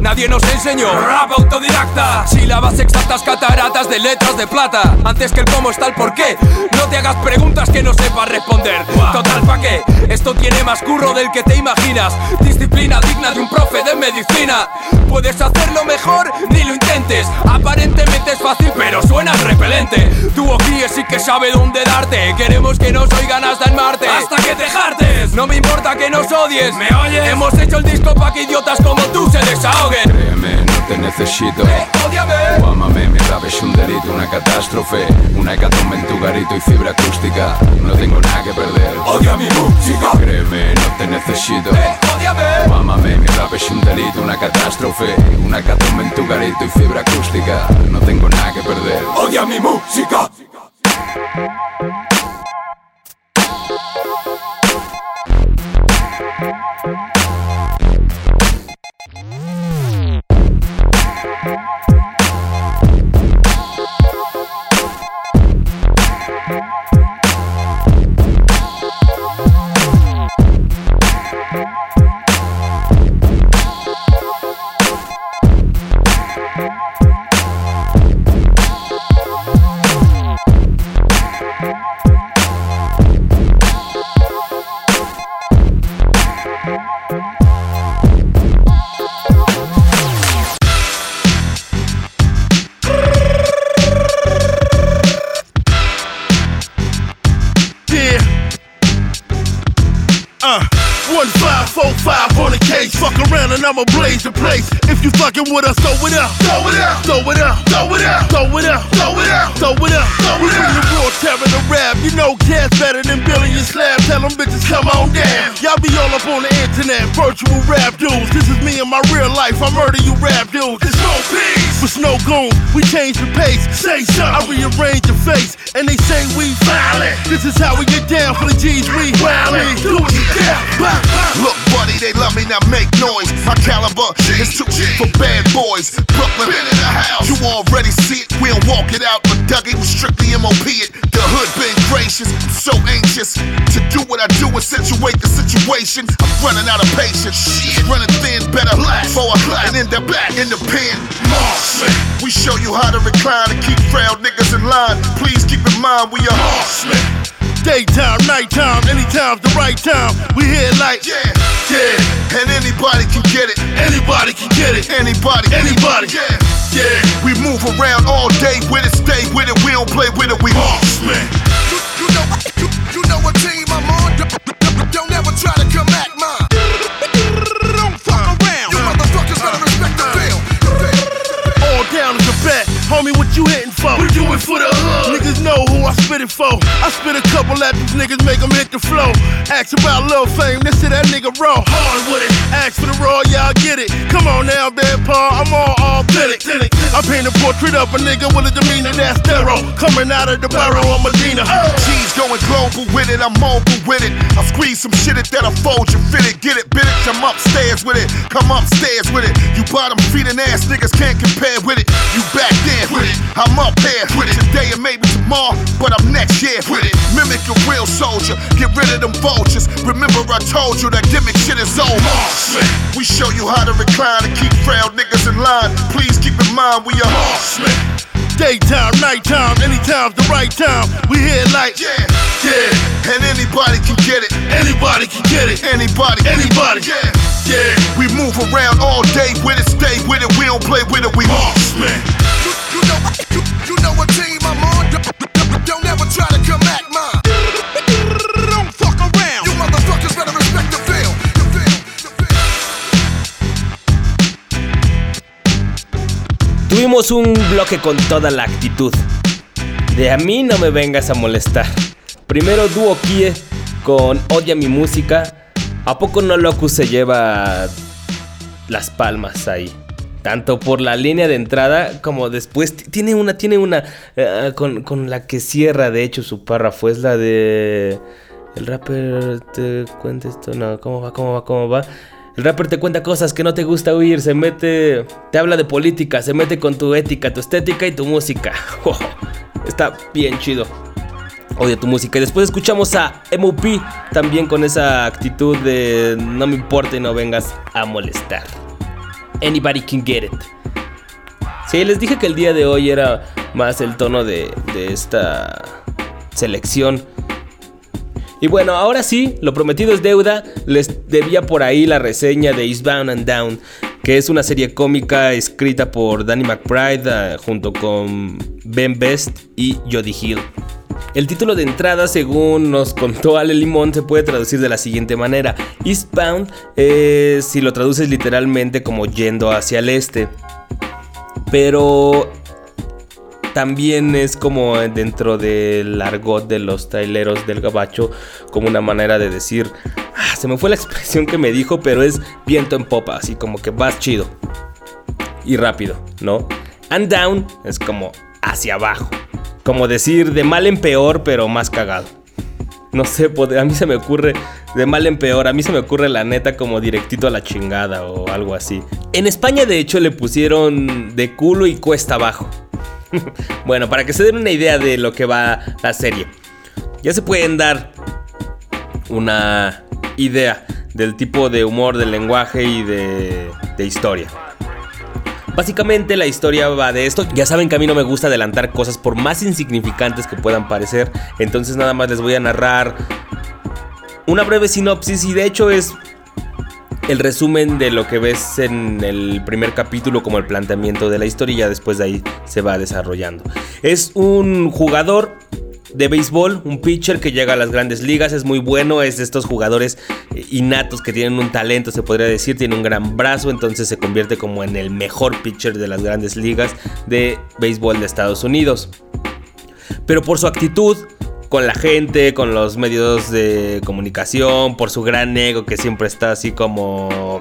Nadie nos enseñó rap autodidacta. Sílabas exactas, cataratas de letras de plata. Antes que el cómo está el por qué. No te hagas preguntas que no sepas responder. Total, ¿pa' qué? Esto tiene más curro del que te imaginas. Disciplina digna de un profe de medicina. Puedes hacerlo mejor, ni lo intentes. Aparentemente es fácil, pero suena repelente. Tu ojíe sí que sabe dónde darte. Queremos que nos oigan hasta en Marte Hasta que te jartes No me importa que nos odies. ¿Me oyes? Hemos hecho el disco pa' que idiotas como tú se desahoguen. Créeme, no te necesito. Ódiame. O ámame, mi rap es un delito, una catástrofe. Una hecatombe en tu garito y fibra acústica. No tengo nada que perder. Odia mi música. Créeme, no te necesito. Ódiame. O ámame, mi rap es un delito, una catástrofe. Una hecatombe en tu garito y fibra acústica. No tengo nada que perder. Odia mi música. fucking with us, throw it up. Throw it up. Throw it up. Throw it up. Throw it up. Throw it up. Throw it up. We bring the world terror to rap. You know cats better than Billy and Slab. Tell them bitches come on down. Y'all be all up on the internet. Virtual rap dudes. This is me in my real life. I murder you we change the pace. Say something. I rearrange your face, and they say we violent. This is how we get down for the G's. We wildin'. Do it, bah. Look, buddy, they love me, now make noise. My caliber is too for bad boys. Brooklyn, in the house. You already see it, we'll walk it out. But Dougie was strictly MOP it. The hood been gracious, I'm so anxious to do what I do and situate the situation. I'm running out of patience. Shit, running thin, better last for a and in the back, in the pen. Marksman, we show you how to recline and keep frail niggas in line. Please keep in mind we are horsemen. Daytime, nighttime, anytime's the right time. We here like, Yeah, yeah, and anybody can get it. anybody can get it. Anybody, Anybody. yeah, Yeah, We move around all day with it, stay with it. We don't play with it. We Marksman no. Spit for. I spit a couple at these niggas, make them hit the flow. Ask about lil fame, this shit that nigga raw. Hard with it. Ask for the raw, y'all get it. Come on now, bad paw, I'm all authentic. I paint a portrait of a nigga with a demeanor that's thorough. Coming out of the barrel of Medina. G's going global with it, I'm mobile with it. I squeeze some shit it that, I fold you, fit it, get it, bit it. I'm upstairs with it, come upstairs with it. You bottom feeding ass niggas can't compare with it. You back there with it, I'm up here with it. Today and maybe tomorrow, but I'm next year with it. Mimic a real soldier, get rid of them vultures. Remember I told you that gimmick shit is over. Oh, we show you how to recline and keep proud niggas in line. Please keep in mind we are oh, horsemen. Daytime, nighttime, anytime's the right time. We here like, Yeah, yeah, and anybody can get it. anybody can get it. Anybody, Anybody. yeah. Yeah, We move around all day with it, stay with it. We don't play with it. We Marksman. You, you know, you, you know what team I'm on. Tuvimos un bloque con toda la actitud. De a mí no me vengas a molestar. Primero Duo Kie con Odia mi música. ¿A poco no Locus se lleva las palmas ahí? Tanto por la línea de entrada como después. Tiene una, tiene una eh, con, con la que cierra de hecho su párrafo. Es la de... El rapper te cuenta esto. No, ¿cómo va? ¿Cómo va? ¿Cómo va? El rapper te cuenta cosas que no te gusta oír. Se mete... Te habla de política. Se mete con tu ética, tu estética y tu música. Está bien chido. Odio tu música. Y después escuchamos a MOP también con esa actitud de no me importa y no vengas a molestar. Anybody can get it. Sí, les dije que el día de hoy era más el tono de, de esta selección. Y bueno, ahora sí, lo prometido es deuda. Les debía por ahí la reseña de Eastbound and Down, que es una serie cómica escrita por Danny McBride eh, junto con Ben Best y Jody Hill. El título de entrada, según nos contó Ale Limón, se puede traducir de la siguiente manera. Eastbound, eh, si lo traduces literalmente como yendo hacia el este. Pero también es como dentro del argot de los traileros del gabacho, como una manera de decir, ah, se me fue la expresión que me dijo, pero es viento en popa, así como que vas chido y rápido, ¿no? And down es como hacia abajo, como decir de mal en peor, pero más cagado. No sé, a mí se me ocurre de mal en peor, a mí se me ocurre la neta como directito a la chingada o algo así. En España de hecho le pusieron de culo y cuesta abajo. bueno, para que se den una idea de lo que va la serie. Ya se pueden dar una idea del tipo de humor, del lenguaje y de, de historia. Básicamente la historia va de esto. Ya saben que a mí no me gusta adelantar cosas por más insignificantes que puedan parecer. Entonces nada más les voy a narrar una breve sinopsis y de hecho es el resumen de lo que ves en el primer capítulo como el planteamiento de la historia y ya después de ahí se va desarrollando. Es un jugador de béisbol, un pitcher que llega a las grandes ligas, es muy bueno, es de estos jugadores innatos que tienen un talento, se podría decir, tiene un gran brazo, entonces se convierte como en el mejor pitcher de las grandes ligas de béisbol de Estados Unidos. Pero por su actitud, con la gente, con los medios de comunicación, por su gran ego que siempre está así como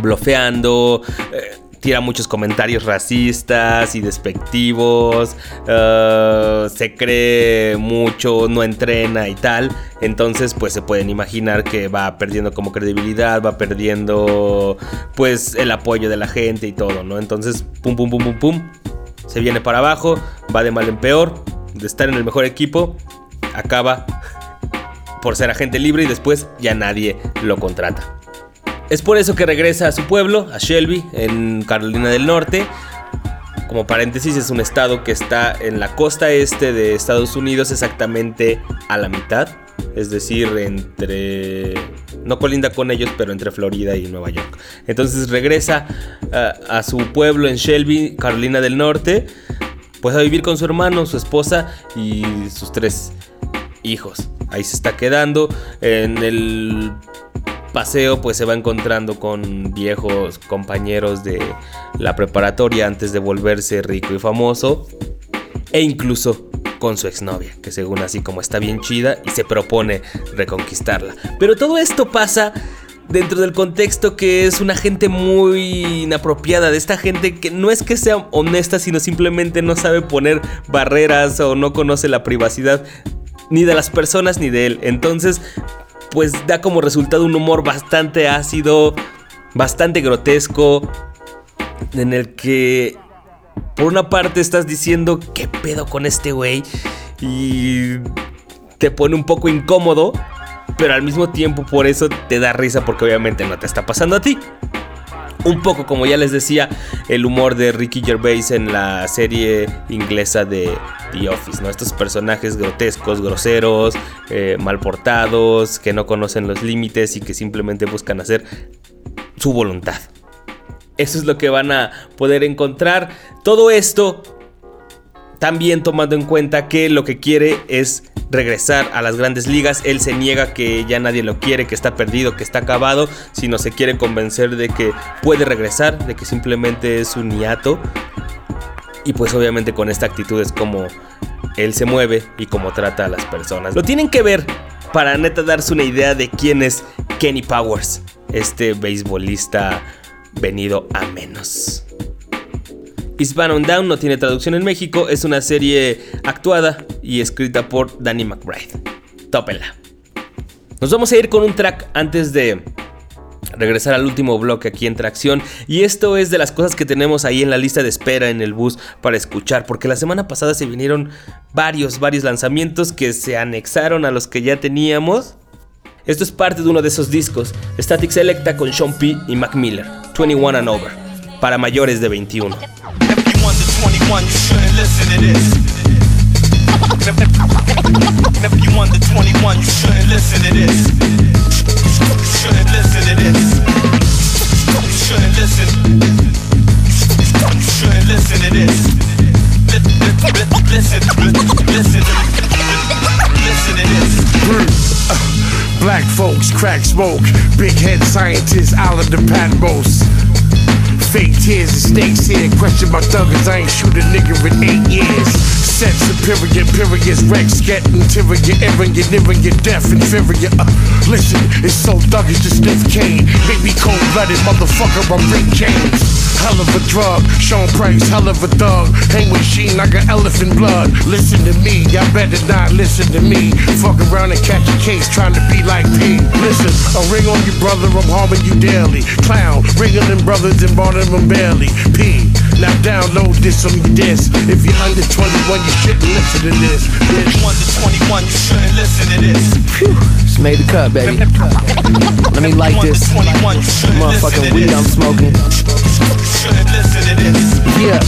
blofeando. Eh, tira muchos comentarios racistas y despectivos, uh, se cree mucho, no entrena y tal. Entonces, pues se pueden imaginar que va perdiendo como credibilidad, va perdiendo pues el apoyo de la gente y todo, ¿no? Entonces, pum, pum, pum, pum, pum, se viene para abajo, va de mal en peor, de estar en el mejor equipo, acaba por ser agente libre y después ya nadie lo contrata. Es por eso que regresa a su pueblo, a Shelby, en Carolina del Norte. Como paréntesis, es un estado que está en la costa este de Estados Unidos, exactamente a la mitad. Es decir, entre... No colinda con ellos, pero entre Florida y Nueva York. Entonces regresa a, a su pueblo en Shelby, Carolina del Norte, pues a vivir con su hermano, su esposa y sus tres hijos. Ahí se está quedando. En el paseo pues se va encontrando con viejos compañeros de la preparatoria antes de volverse rico y famoso. E incluso con su exnovia, que según así como está bien chida y se propone reconquistarla. Pero todo esto pasa dentro del contexto que es una gente muy inapropiada, de esta gente que no es que sea honesta, sino simplemente no sabe poner barreras o no conoce la privacidad ni de las personas ni de él. Entonces, pues da como resultado un humor bastante ácido, bastante grotesco, en el que por una parte estás diciendo qué pedo con este güey y te pone un poco incómodo, pero al mismo tiempo por eso te da risa porque obviamente no te está pasando a ti. Un poco como ya les decía, el humor de Ricky Gervais en la serie inglesa de The Office, ¿no? Estos personajes grotescos, groseros, eh, mal portados, que no conocen los límites y que simplemente buscan hacer su voluntad. Eso es lo que van a poder encontrar. Todo esto también tomando en cuenta que lo que quiere es regresar a las grandes ligas. Él se niega que ya nadie lo quiere, que está perdido, que está acabado, sino se quiere convencer de que puede regresar, de que simplemente es un hiato. Y pues obviamente con esta actitud es como él se mueve y cómo trata a las personas. Lo tienen que ver para neta darse una idea de quién es Kenny Powers, este beisbolista venido a menos. Eastbound on Down no tiene traducción en México, es una serie actuada y escrita por Danny McBride. Tópela. Nos vamos a ir con un track antes de regresar al último bloque aquí en Tracción. Y esto es de las cosas que tenemos ahí en la lista de espera en el bus para escuchar. Porque la semana pasada se vinieron varios, varios lanzamientos que se anexaron a los que ya teníamos. Esto es parte de uno de esos discos, Static Selecta con Sean P. y Mac Miller, 21 and Over, para mayores de 21. 21, you shouldn't listen to this. If you under 21, you shouldn't listen to this. You shouldn't listen to this. You shouldn't listen. You shouldn't listen to this. Listen, listen, listen to this. Black folks crack smoke, big head scientists out of the Patmos. Fake tears and snakes here. Question my thuggers, I ain't shoot a nigga in eight years. Set superior, periods, Rex, get interior, airing your nearing your death, inferior. Uh, listen, it's so thuggish to sniff cane. Me cold blooded, motherfucker, I'm Rick James. Hell of a drug, Sean Price, hell of a thug. Hang with Sheen, I got elephant blood. Listen to me, y'all better not listen to me. Fuck around and catch a case trying to be like P. Listen, a ring on you, brother, I'm harming you daily. Clown, ringing them brothers and barring them barely. P. Now download this on your disc. If you're under 21, you shouldn't listen to this. If you're under 21, you shouldn't listen to this. Phew. Just made the cut, baby. Let me light this motherfucking weed I'm smoking. Yeah.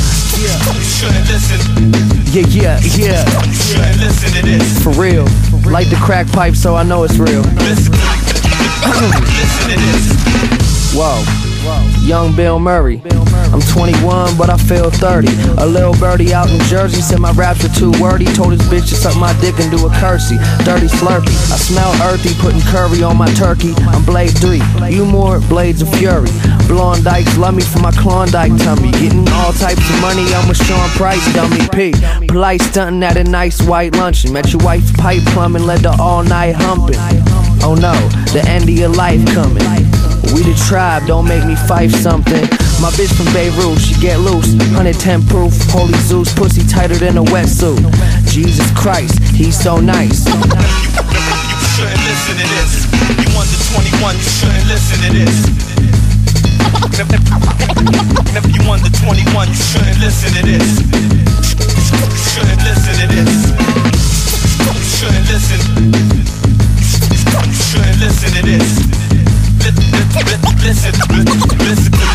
Yeah, yeah, yeah. For real. Light the crack pipe so I know it's real. Whoa. Young Bill Murray. I'm 21, but I feel 30. A little birdie out in Jersey said my raps are too wordy. Told his bitch to suck my dick and do a curtsy. Dirty slurpy. I smell earthy, putting curry on my turkey. I'm Blade 3. You more Blades of Fury. Blonde dykes love me for my Klondike tummy. Getting all types of money, I'm a Sean Price, dummy P. Polite stunting at a nice white luncheon. Met your wife's pipe plumbing, led to all night humping. Oh no, the end of your life coming. We the tribe, don't make me fight something. My bitch from Beirut, she get loose. 110 proof, holy Zeus, pussy tighter than a wetsuit. Jesus Christ, he's so nice. You shouldn't listen to this. You under 21, you shouldn't listen to this. If you under 21, you shouldn't listen to this. You shouldn't listen to this. You shouldn't listen. You shouldn't listen to this. Listen, listen, listen, listen to this.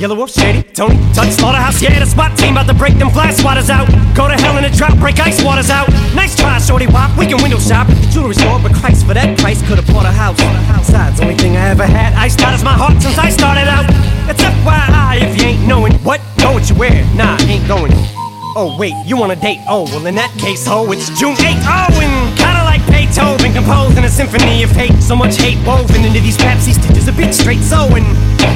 Yellow Wolf, Shady, Tony, Touch, Slaughterhouse, yeah, the spot team about to break them fly swatters out. Go to hell in a drop, break ice waters out. Nice try, shorty wop. We can window shop. Jewelry store, but Christ, for that price, could've bought a house. Besides, only thing I ever had, Ice out my heart since I started out. It's FYI if you ain't knowing what, know what you wear. Nah, ain't going. Oh wait, you want a date? Oh well, in that case, ho, it's June 8th. Oh, and like Beethoven composing a symphony of hate. So much hate woven into these Pepsi stitches, a bit straight sewing.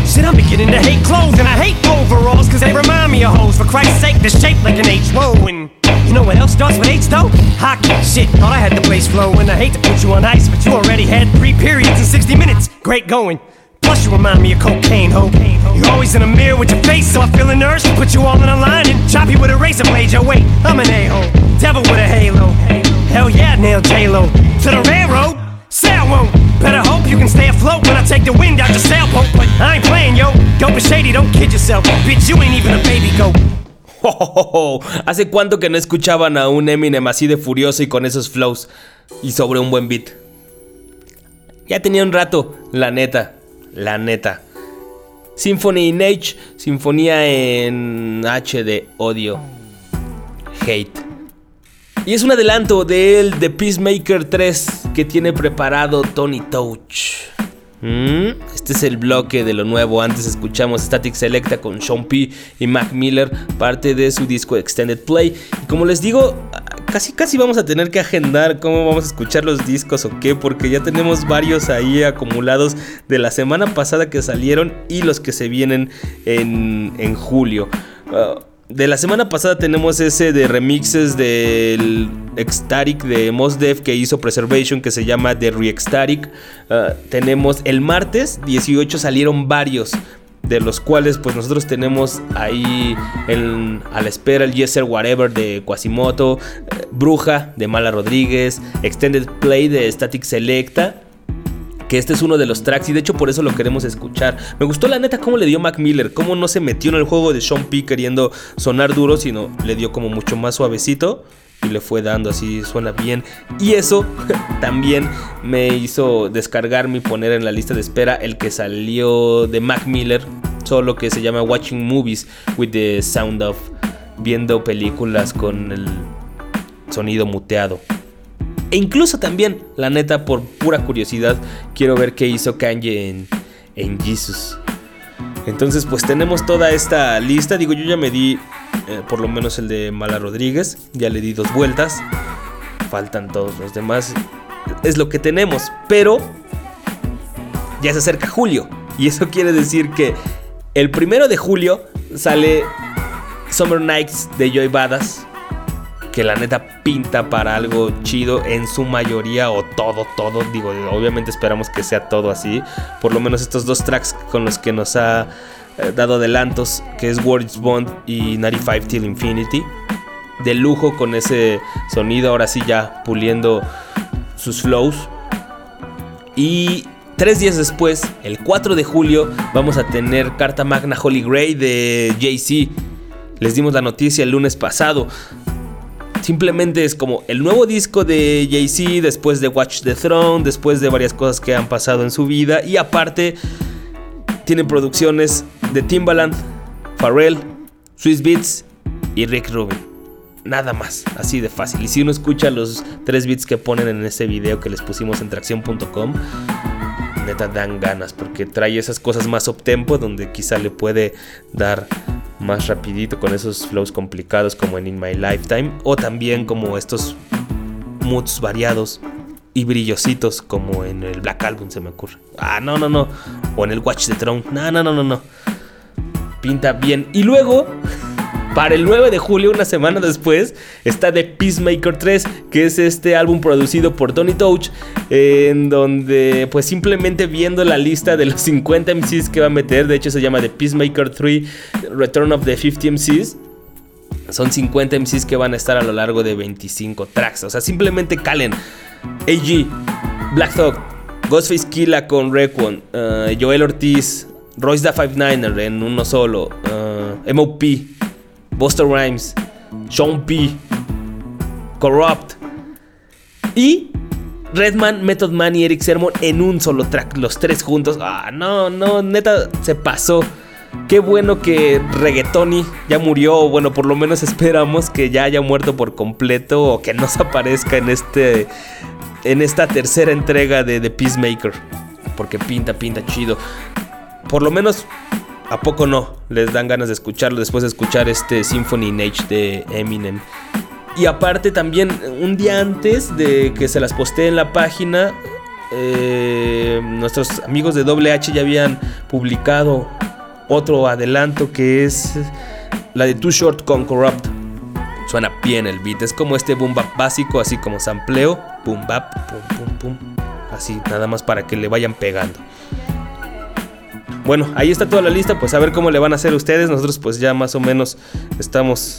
Shit, I'm beginning to hate clothes, and I hate overalls, cause they remind me of hoes. For Christ's sake, they're shaped like an H. Whoa, and you know what else starts with H though? Hockey. Shit, thought I had the place flowing. I hate to put you on ice, but you already had three periods in 60 minutes. Great going. Plus, you remind me of cocaine, ho. You're always in a mirror with your face, so I feel an urge to put you all in a line and chop you with a razor blade. Yo, wait, I'm an a-hole. Devil with a halo. Hell yeah, nail J-Lo. To the railroad, say I won't. Better hope you can stay afloat when I take the wind out your sailboat. But I ain't playing, yo. Dope and shady, don't kid yourself. Bitch, you ain't even a baby goat. ¿Hace cuánto que no escuchaban a un Eminem así de furioso y con esos flows? Y sobre un buen beat. Ya tenía un rato, la neta, la neta. Symphony in H, sinfonía en H de odio, hate. Y es un adelanto del The Peacemaker 3 que tiene preparado Tony Touch. Mm, Este es el bloque de lo nuevo. Antes escuchamos Static Selecta con Sean P. y Mac Miller, parte de su disco Extended Play. Y como les digo, casi casi vamos a tener que agendar cómo vamos a escuchar los discos o qué, porque ya tenemos varios ahí acumulados de la semana pasada que salieron y los que se vienen en, en julio. Uh, de la semana pasada tenemos ese de remixes del Ecstatic de Mos Def que hizo Preservation que se llama The Re-Ecstatic. Uh, tenemos el martes 18 salieron varios. De los cuales pues nosotros tenemos ahí en- a la espera el Yes Sir Whatever de Quasimoto, eh, Bruja de Mala Rodríguez, Extended Play de Static Selecta que este es uno de los tracks y de hecho por eso lo queremos escuchar. Me gustó la neta cómo le dio Mac Miller, cómo no se metió en el juego de Sean P queriendo sonar duro, sino le dio como mucho más suavecito y le fue dando así, suena bien. Y eso también me hizo descargarme y poner en la lista de espera el que salió de Mac Miller, solo que se llama Watching Movies with the Sound of, viendo películas con el sonido muteado. E incluso también, la neta, por pura curiosidad, quiero ver qué hizo Kanye en, en Jesus. Entonces, pues tenemos toda esta lista. Digo, yo ya me di eh, por lo menos el de Mala Rodríguez. Ya le di dos vueltas. Faltan todos los demás. Es lo que tenemos. Pero ya se acerca julio. Y eso quiere decir que El primero de julio sale Summer Nights de Joy Badass. Que la neta pinta para algo chido en su mayoría o todo, todo. Digo, obviamente esperamos que sea todo así. Por lo menos estos dos tracks con los que nos ha eh, dado adelantos, que es Words Bond y 95 Till Infinity. De lujo con ese sonido, ahora sí ya puliendo sus flows. Y tres días después, el 4 de julio, vamos a tener Carta Magna Holy Grey de Jay-Z. Les dimos la noticia el lunes pasado. Simplemente es como el nuevo disco de Jay-Z después de Watch the Throne, después de varias cosas que han pasado en su vida. Y aparte, tiene producciones de Timbaland, Pharrell, Swiss Beats y Rick Rubin. Nada más, así de fácil. Y si uno escucha los tres beats que ponen en ese video que les pusimos en tracción.com, neta dan ganas porque trae esas cosas más up-tempo donde quizá le puede dar más rapidito con esos flows complicados como en In My Lifetime o también como estos moods variados y brillositos como en el Black Album se me ocurre. Ah, no, no, no. O en el Watch the Throne. No, no, no, no, no. Pinta bien. Y luego para el 9 de julio, una semana después, está The Peacemaker 3, que es este álbum producido por Tony Touch, en donde pues simplemente viendo la lista de los 50 MCs que va a meter, de hecho se llama The Peacemaker 3 Return of the 50 MCs. Son 50 MCs que van a estar a lo largo de 25 tracks. O sea, simplemente calen. AG, Black Thug, Ghostface Killa con Requon, uh, Joel Ortiz, Royce da 59er en uno solo, uh, MOP, Buster Rhymes, Sean P, Corrupt y Redman, Method Man y Eric Sermon en un solo track, los tres juntos. Ah, no, no, neta se pasó. Qué bueno que Reggaetoni ya murió, o bueno, por lo menos esperamos que ya haya muerto por completo o que no se aparezca en este en esta tercera entrega de The Peacemaker, porque pinta, pinta chido. Por lo menos ¿A poco no? Les dan ganas de escucharlo después de escuchar este Symphony in Age de Eminem. Y aparte también, un día antes de que se las postee en la página, eh, nuestros amigos de WH ya habían publicado otro adelanto que es la de Too Short con Corrupt. Suena bien el beat, es como este boom bap básico, así como sampleo, boom bap, pum pum pum, así nada más para que le vayan pegando. Bueno, ahí está toda la lista, pues a ver cómo le van a hacer ustedes. Nosotros pues ya más o menos estamos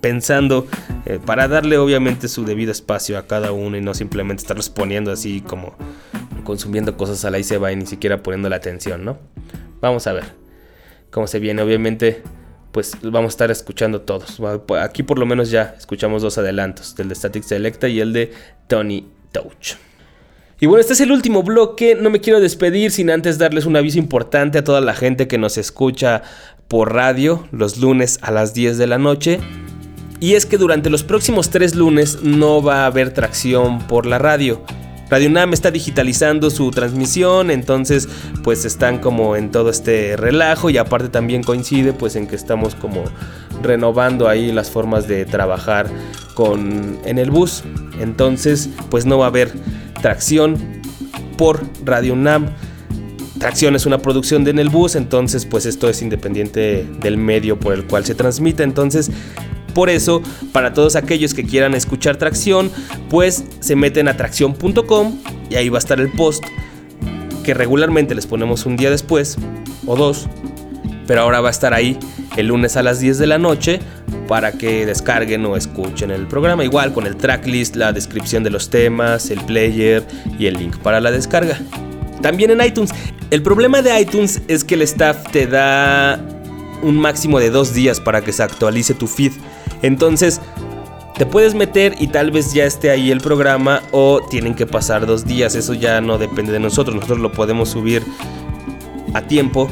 pensando eh, para darle obviamente su debido espacio a cada uno y no simplemente estarlos poniendo así como consumiendo cosas a la y se va y ni siquiera poniendo la atención, ¿no? Vamos a ver cómo se viene. Obviamente pues vamos a estar escuchando todos. Aquí por lo menos ya escuchamos dos adelantos, del de Static Selecta y el de Tony Touch. Y bueno, este es el último bloque. No me quiero despedir sin antes darles un aviso importante a toda la gente que nos escucha por radio los lunes a las 10 de la noche. Y es que durante los próximos tres lunes no va a haber tracción por la radio. Radio Nam está digitalizando su transmisión, entonces pues están como en todo este relajo y aparte también coincide pues en que estamos como renovando ahí las formas de trabajar con en el bus. Entonces pues no va a haber Tracción por Radio UNAM. Tracción es una producción de En el Bus, entonces pues esto es independiente del medio por el cual se transmite. Entonces, por eso, para todos aquellos que quieran escuchar Tracción, pues se meten a tracción.com y ahí va a estar el post que regularmente les ponemos un día después o dos, pero ahora va a estar ahí el lunes a las 10 de la noche para que descarguen o escuchen el programa. Igual con el tracklist, la descripción de los temas, el player y el link para la descarga. También en iTunes. El problema de iTunes es que el staff te da un máximo de dos días para que se actualice tu feed. Entonces, te puedes meter y tal vez ya esté ahí el programa o tienen que pasar dos días. Eso ya no depende de nosotros. Nosotros lo podemos subir a tiempo,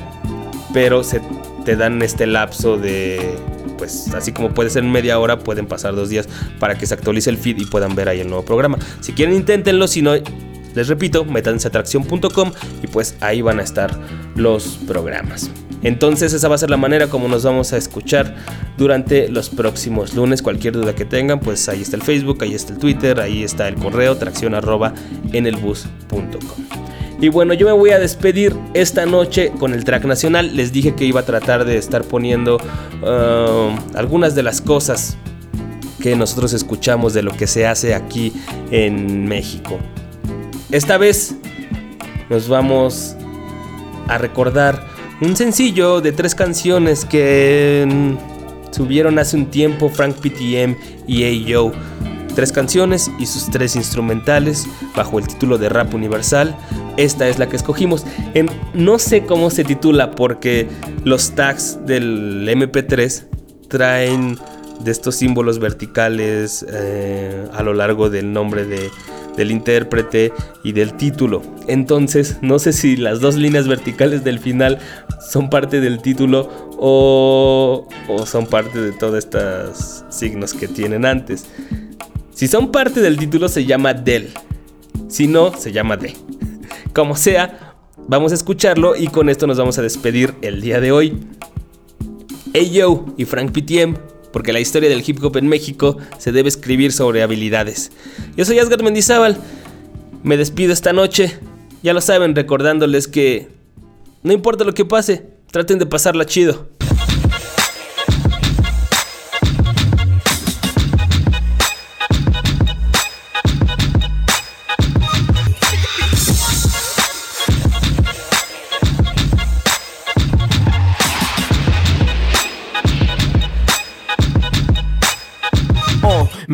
pero se te dan este lapso de pues así como puede ser media hora, pueden pasar dos días para que se actualice el feed y puedan ver ahí el nuevo programa. Si quieren, inténtenlo, si no, les repito, métanse a atracción.com y pues ahí van a estar los programas. Entonces esa va a ser la manera como nos vamos a escuchar durante los próximos lunes. Cualquier duda que tengan, pues ahí está el Facebook, ahí está el Twitter, ahí está el correo tracción en el Y bueno, yo me voy a despedir esta noche con el track nacional. Les dije que iba a tratar de estar poniendo uh, algunas de las cosas que nosotros escuchamos de lo que se hace aquí en México. Esta vez nos vamos a recordar un sencillo de tres canciones que mm, subieron hace un tiempo Frank PTM y A.Yo. Tres canciones y sus tres instrumentales bajo el título de Rap Universal. Esta es la que escogimos. No sé cómo se titula porque los tags del MP3 traen de estos símbolos verticales eh, a lo largo del nombre de, del intérprete y del título. Entonces, no sé si las dos líneas verticales del final son parte del título o, o son parte de todos estos signos que tienen antes. Si son parte del título se llama del. Si no, se llama de. Como sea, vamos a escucharlo y con esto nos vamos a despedir el día de hoy. Hey Yo y Frank PTM, porque la historia del hip hop en México se debe escribir sobre habilidades. Yo soy Asgard Mendizábal, me despido esta noche, ya lo saben, recordándoles que no importa lo que pase, traten de pasarla chido.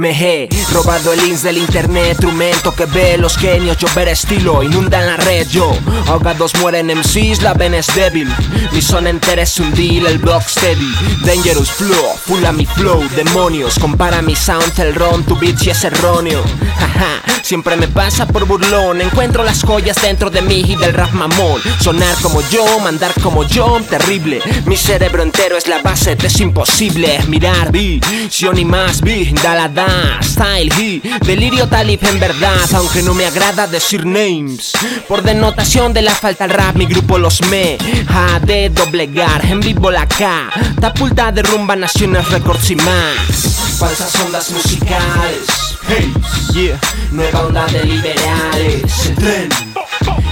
Me he robado el ins del internet, instrumento que ve los genios, yo ver estilo, inundan la red, yo. Ahogados mueren MCs, la ven es débil. Mi zona entera es un deal, el block steady. Dangerous flow, full a mi flow, demonios. Compara mi sound, el ron, tu si es erróneo. Jaja, siempre me pasa por burlón. Encuentro las joyas dentro de mí y del rap mamón. Sonar como yo, mandar como yo, terrible. Mi cerebro entero es la base, te es imposible. Mirar, vi, y más, vi, da la da Style he, delirio talib en verdad Aunque no me agrada decir names. Por denotación de la falta al rap Mi grupo los me. Ha de doblegar En vivo la K Tapulta de rumba naciones records y más. Falsas ondas musicales Hey, yeah Nueva onda de liberales. El tren.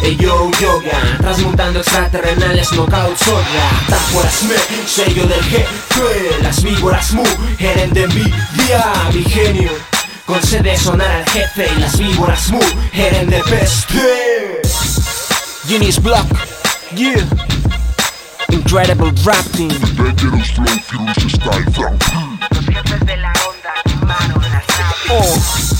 Ey yo yoga, transmutando extraterrenales, knockout soga Táforas me, sello del jefe. Las víboras mu, eren de envidia Mi genio, concede sonar al jefe Y las víboras mu, eren de peste. Genius Block, yeah. Incredible rapping Dangerous flow, furious style, Frank Los jefes de la onda quemaron las oh.